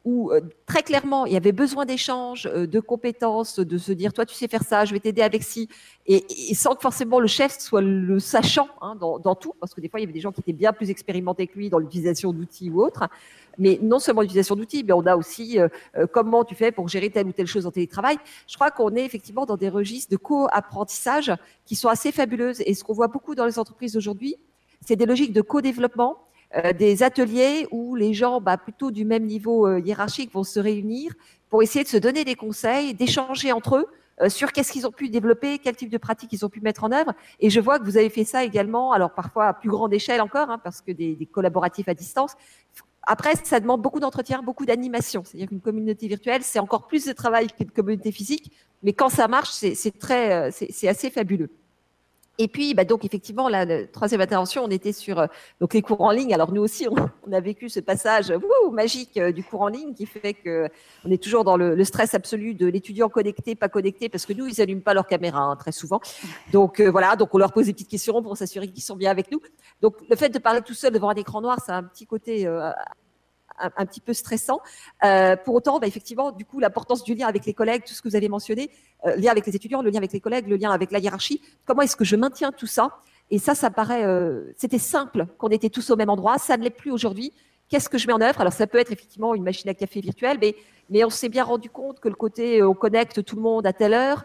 où euh, très clairement il y avait besoin d'échanges, euh, de compétences, de se dire toi tu sais faire ça, je vais t'aider avec ci, et, sans que forcément le chef soit le sachant hein, dans, tout, parce que des fois il y avait des gens qui étaient bien plus expérimentés que lui dans l'utilisation d'outils ou autre. Mais non seulement l'utilisation d'outils, mais on a aussi euh, comment tu fais pour gérer telle ou telle chose en télétravail. Je crois qu'on est effectivement dans des registres de co-apprentissage qui sont assez fabuleuses. Et ce qu'on voit beaucoup dans les entreprises aujourd'hui, c'est des logiques de co-développement euh, des ateliers où les gens bah, plutôt du même niveau euh, hiérarchique vont se réunir pour essayer de se donner des conseils, d'échanger entre eux euh, sur qu'est-ce qu'ils ont pu développer, quel type de pratiques ils ont pu mettre en œuvre. Et je vois que vous avez fait ça également, alors parfois à plus grande échelle encore, hein, parce que des, des, collaboratifs à distance. Après, ça demande beaucoup d'entretien, beaucoup d'animation. C'est-à-dire qu'une communauté virtuelle, c'est encore plus de travail qu'une communauté physique, mais quand ça marche, c'est très, c'est assez fabuleux. Et puis, bah donc effectivement, la, troisième intervention, on était sur euh, donc les cours en ligne. Alors nous aussi, on, a vécu ce passage magique euh, du cours en ligne qui fait que on est toujours dans le, stress absolu de l'étudiant connecté, pas connecté, parce que nous, ils allument pas leur caméra hein, très souvent. Donc euh, voilà, donc on leur pose des petites questions pour s'assurer qu'ils sont bien avec nous. Donc le fait de parler tout seul devant un écran noir, ça a un petit côté un, petit peu stressant. pour autant, bah, effectivement, du coup, l'importance du lien avec les collègues, tout ce que vous avez mentionné, le lien avec les étudiants, le lien avec les collègues, le lien avec la hiérarchie. Comment est-ce que je maintiens tout ça? Et ça, ça paraît, c'était simple qu'on était tous au même endroit. Ça ne l'est plus aujourd'hui. Qu'est-ce que je mets en œuvre? Alors, ça peut être effectivement une machine à café virtuelle, mais, mais on s'est bien rendu compte que le côté on connecte tout le monde à telle heure,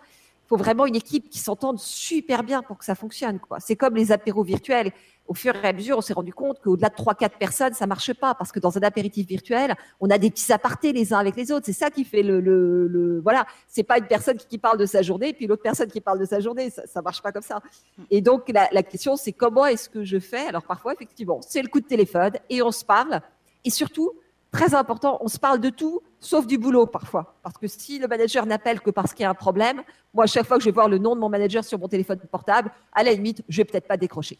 faut vraiment une équipe qui s'entende super bien pour que ça fonctionne. C'est comme les apéros virtuels. Au fur et à mesure, on s'est rendu compte qu'au-delà de 3-4 personnes, ça marche pas parce que dans un apéritif virtuel, on a des petits apartés les uns avec les autres. C'est ça qui fait le, le, le voilà. C'est pas une personne qui, parle de sa journée puis l'autre personne qui parle de sa journée. Ça, ça marche pas comme ça. Et donc la, la question, c'est comment est-ce que je fais? Alors parfois, effectivement, c'est le coup de téléphone et on se parle. Et surtout, très important, on se parle de tout, sauf du boulot parfois. Parce que si le manager n'appelle que parce qu'il y a un problème, moi, à chaque fois que je vais voir le nom de mon manager sur mon téléphone portable, à la limite, je vais peut-être pas décrocher.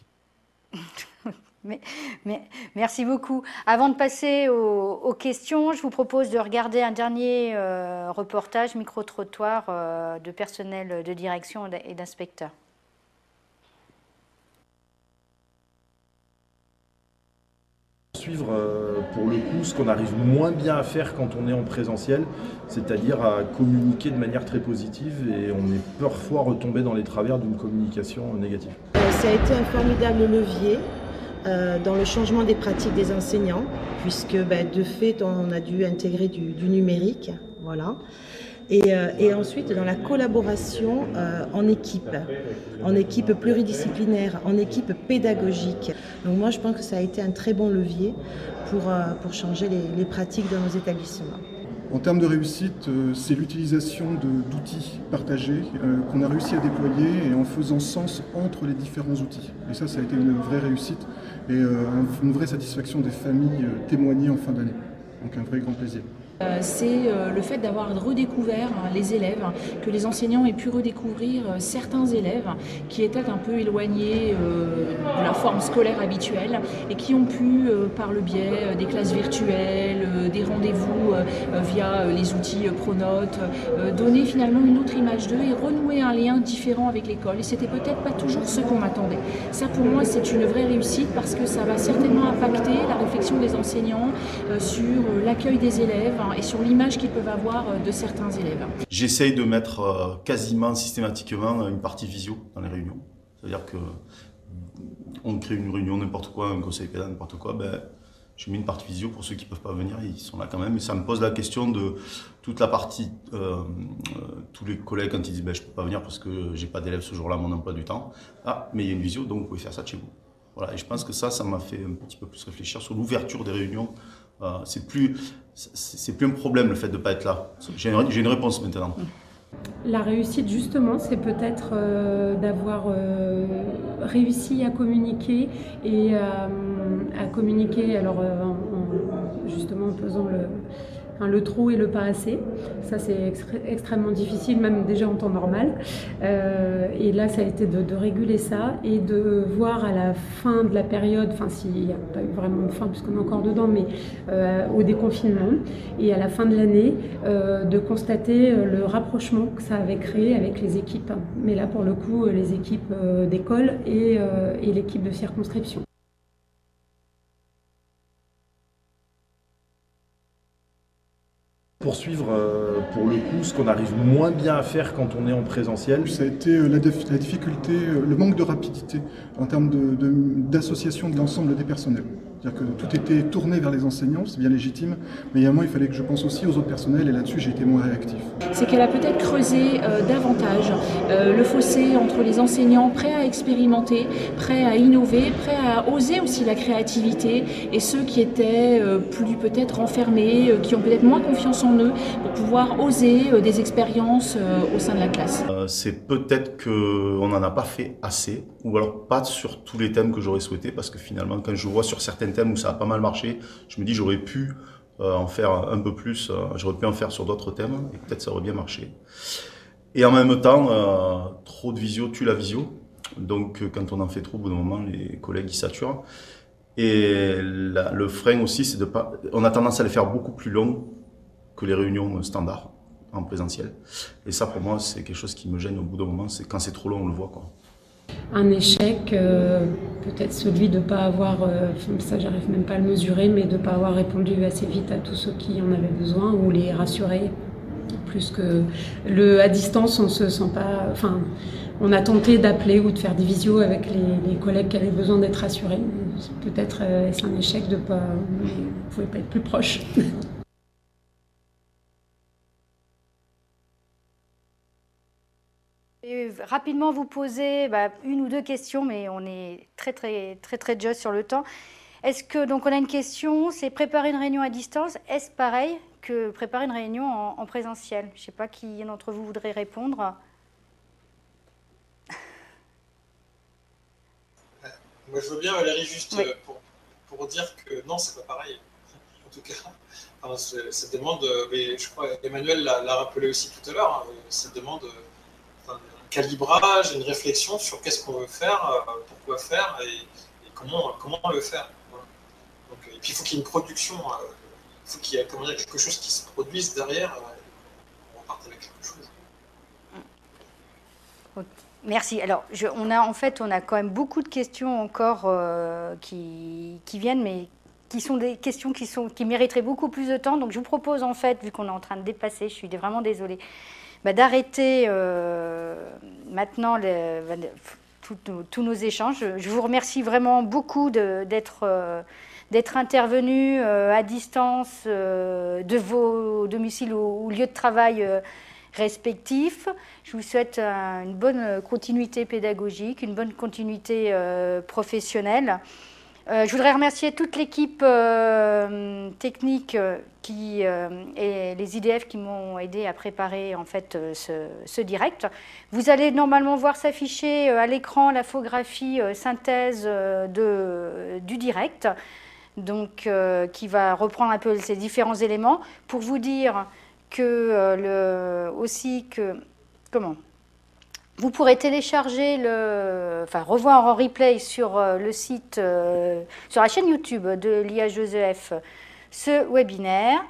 Mais, merci beaucoup. Avant de passer aux, questions, je vous propose de regarder un dernier euh, reportage micro-trottoir euh, de personnel de direction et d'inspecteurs. Euh, pour le coup ce qu'on arrive moins bien à faire quand on est en présentiel, c'est-à-dire à communiquer de manière très positive et on est parfois retombé dans les travers d'une communication négative. Euh, ça a été un formidable levier euh, dans le changement des pratiques des enseignants, puisque ben, de fait on a dû intégrer du numérique. Voilà. Euh, et, ensuite dans la collaboration euh, en équipe, en équipe pluridisciplinaire, en équipe pédagogique. Donc moi je pense que ça a été un très bon levier pour, euh, pour changer les, pratiques dans nos établissements. En termes de réussite, c'est l'utilisation d'outils partagés qu'on a réussi à déployer et en faisant sens entre les différents outils. Et ça, ça a été une vraie réussite et une vraie satisfaction des familles témoignées en fin d'année. Donc un vrai grand plaisir. Euh, c'est euh, le fait d'avoir redécouvert hein, les élèves, que les enseignants aient pu redécouvrir euh, certains élèves qui étaient un peu éloignés de la forme scolaire habituelle et qui ont pu, par le biais des classes virtuelles, des rendez-vous via les outils Pronote, donner finalement une autre image d'eux et renouer un lien différent avec l'école. Et c'était peut-être pas toujours ce qu'on attendait. Ça, pour moi, c'est une vraie réussite parce que ça va certainement impacter la réflexion des enseignants sur l'accueil des élèves et sur l'image qu'ils peuvent avoir euh, de certains élèves. J'essaye de mettre euh, quasiment systématiquement une partie visio dans les réunions. C'est-à-dire que on crée une réunion, n'importe quoi, un conseil pédal, n'importe quoi, ben, je mets une partie visio pour ceux qui ne peuvent pas venir, ils sont là quand même. Et ça me pose la question de toute la partie, euh, tous les collègues quand ils disent ben, je ne peux pas venir parce que j'ai pas d'élèves ce jour-là, mon emploi du temps. Ah, mais il y a une visio, donc vous pouvez faire ça chez vous. Voilà, et je pense que ça, ça m'a fait un petit peu plus réfléchir sur l'ouverture des réunions. c'est plus c'est plus un problème le fait de ne pas être là. J'ai une, réponse maintenant. La réussite, justement, c'est peut-être euh, d'avoir euh, réussi à communiquer et à communiquer, alors justement en pesant le, le trou et le pas assez. Ça, c'est extrêmement difficile, même déjà en temps normal. Euh, et là, ça a été de, réguler ça et de voir à la fin de la période, enfin, s'il n'y a pas eu vraiment de fin, puisqu'on est encore dedans, mais euh, au déconfinement, et à la fin de l'année, euh, de constater le rapprochement que ça avait créé avec les équipes. Mais là, pour le coup, les équipes d'école et l'équipe de circonscription. Poursuivre euh, pour le coup ce qu'on arrive moins bien à faire quand on est en présentiel Ça a été euh, la, difficulté, euh, le manque de rapidité en termes d'association de, de l'ensemble des personnels. C'est-à-dire que tout était tourné vers les enseignants, c'est bien légitime, mais il y a un moment, il fallait que je pense aussi aux autres personnels, et là-dessus, j'ai été moins réactif. C'est qu'elle a peut-être creusé euh, davantage euh, le fossé entre les enseignants prêts à expérimenter, prêts à innover, prêts à oser aussi la créativité, et ceux qui étaient euh, plus peut-être enfermés, qui ont peut-être moins confiance en eux, pour pouvoir oser des expériences au sein de la classe. c'est peut-être qu'on n'en a pas fait assez, ou alors pas sur tous les thèmes que j'aurais souhaité, parce que finalement, quand je vois sur certaines thèmes où ça a pas mal marché, je me dis j'aurais pu euh, en faire un peu plus, euh, j'aurais pu en faire sur d'autres thèmes et peut-être ça aurait bien marché. Et en même temps, euh, trop de visio tue la visio. Donc quand on en fait trop, au bout d'un moment, les collègues ils saturent. Et le frein aussi, c'est de pas. On a tendance à les faire beaucoup plus longs que les réunions standards en présentiel. Et ça, pour moi, c'est quelque chose qui me gêne au bout d'un moment. C'est quand c'est trop long, on le voit. Quoi. Un échec, peut-être celui de ne pas avoir, ça j'arrive même pas à le mesurer, mais de ne pas avoir répondu assez vite à tous ceux qui en avaient besoin ou les rassurer. Plus que le à distance, on se sent pas. Enfin, on a tenté d'appeler ou de faire des visios avec les, collègues qui avaient besoin d'être rassurés. Peut-être euh, est-ce un échec de pas. Vous ne pouvez pas être plus proche. rapidement vous poser bah, une ou deux questions, mais on est très très très très juste sur le temps. Est-ce que donc on a une question, c'est préparer une réunion à distance. Est-ce pareil que préparer une réunion en, présentiel? Je ne sais pas qui d'entre vous voudrait répondre. Moi, je veux bien, Valérie, juste euh, pour, dire que non, c'est pas pareil. En tout cas, enfin, cette demande, euh, mais je crois Emmanuel l'a rappelé aussi tout à l'heure, hein, cette demande calibrage, une réflexion sur qu'est-ce qu'on veut faire, euh, pourquoi faire et, comment, comment le faire. et puis il faut qu'il y ait une production, il faut qu'il y ait quelque chose qui se produise derrière. on repart avec quelque chose. Merci. Alors, on a en fait, on a quand même beaucoup de questions encore euh, qui, viennent, mais qui sont des questions qui, sont, qui mériteraient beaucoup plus de temps. Donc, je vous propose en fait, vu qu'on est en train de dépasser, je suis vraiment désolée, bah, d'arrêter euh, maintenant tous nos échanges. Je vous remercie vraiment beaucoup d'être euh, intervenu à distance de vos domiciles ou, lieux de travail respectifs. Je vous souhaite une bonne continuité pédagogique, une bonne continuité euh, professionnelle. Euh, je voudrais remercier toute l'équipe euh, technique qui, et les IDF qui m'ont aidé à préparer en fait ce, direct. Vous allez normalement voir s'afficher à l'écran l'infographie synthèse du direct, donc qui va reprendre un peu ces différents éléments pour vous dire que euh, aussi que comment? Vous pourrez télécharger le, enfin revoir en replay sur euh, le site, euh, sur la chaîne YouTube de l'IH2EF ce webinaire.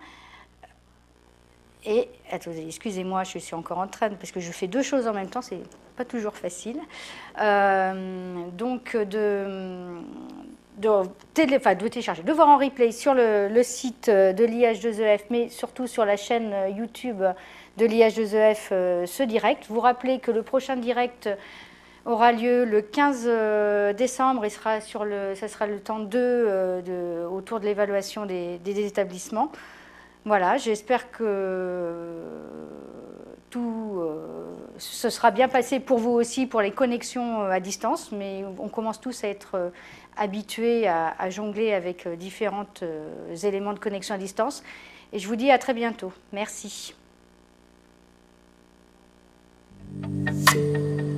Et attendez, excusez-moi, je suis encore en train parce que je fais deux choses en même temps, c'est pas toujours facile. donc de de, de télécharger, de voir en replay sur le, site euh, de l'IH2EF, mais surtout sur la chaîne euh, YouTube de l'IH2EF euh, ce direct. Vous rappelez que le prochain direct aura lieu le 15 décembre et sera sur le, ça sera le temps 2 de, autour de l'évaluation des, des, établissements. Voilà, j'espère que tout se sera bien passé pour vous aussi pour les connexions à distance, mais on commence tous à être habitués à, jongler avec euh, différents euh, éléments de connexion à distance. Et je vous dis à très bientôt. Merci. Thank you.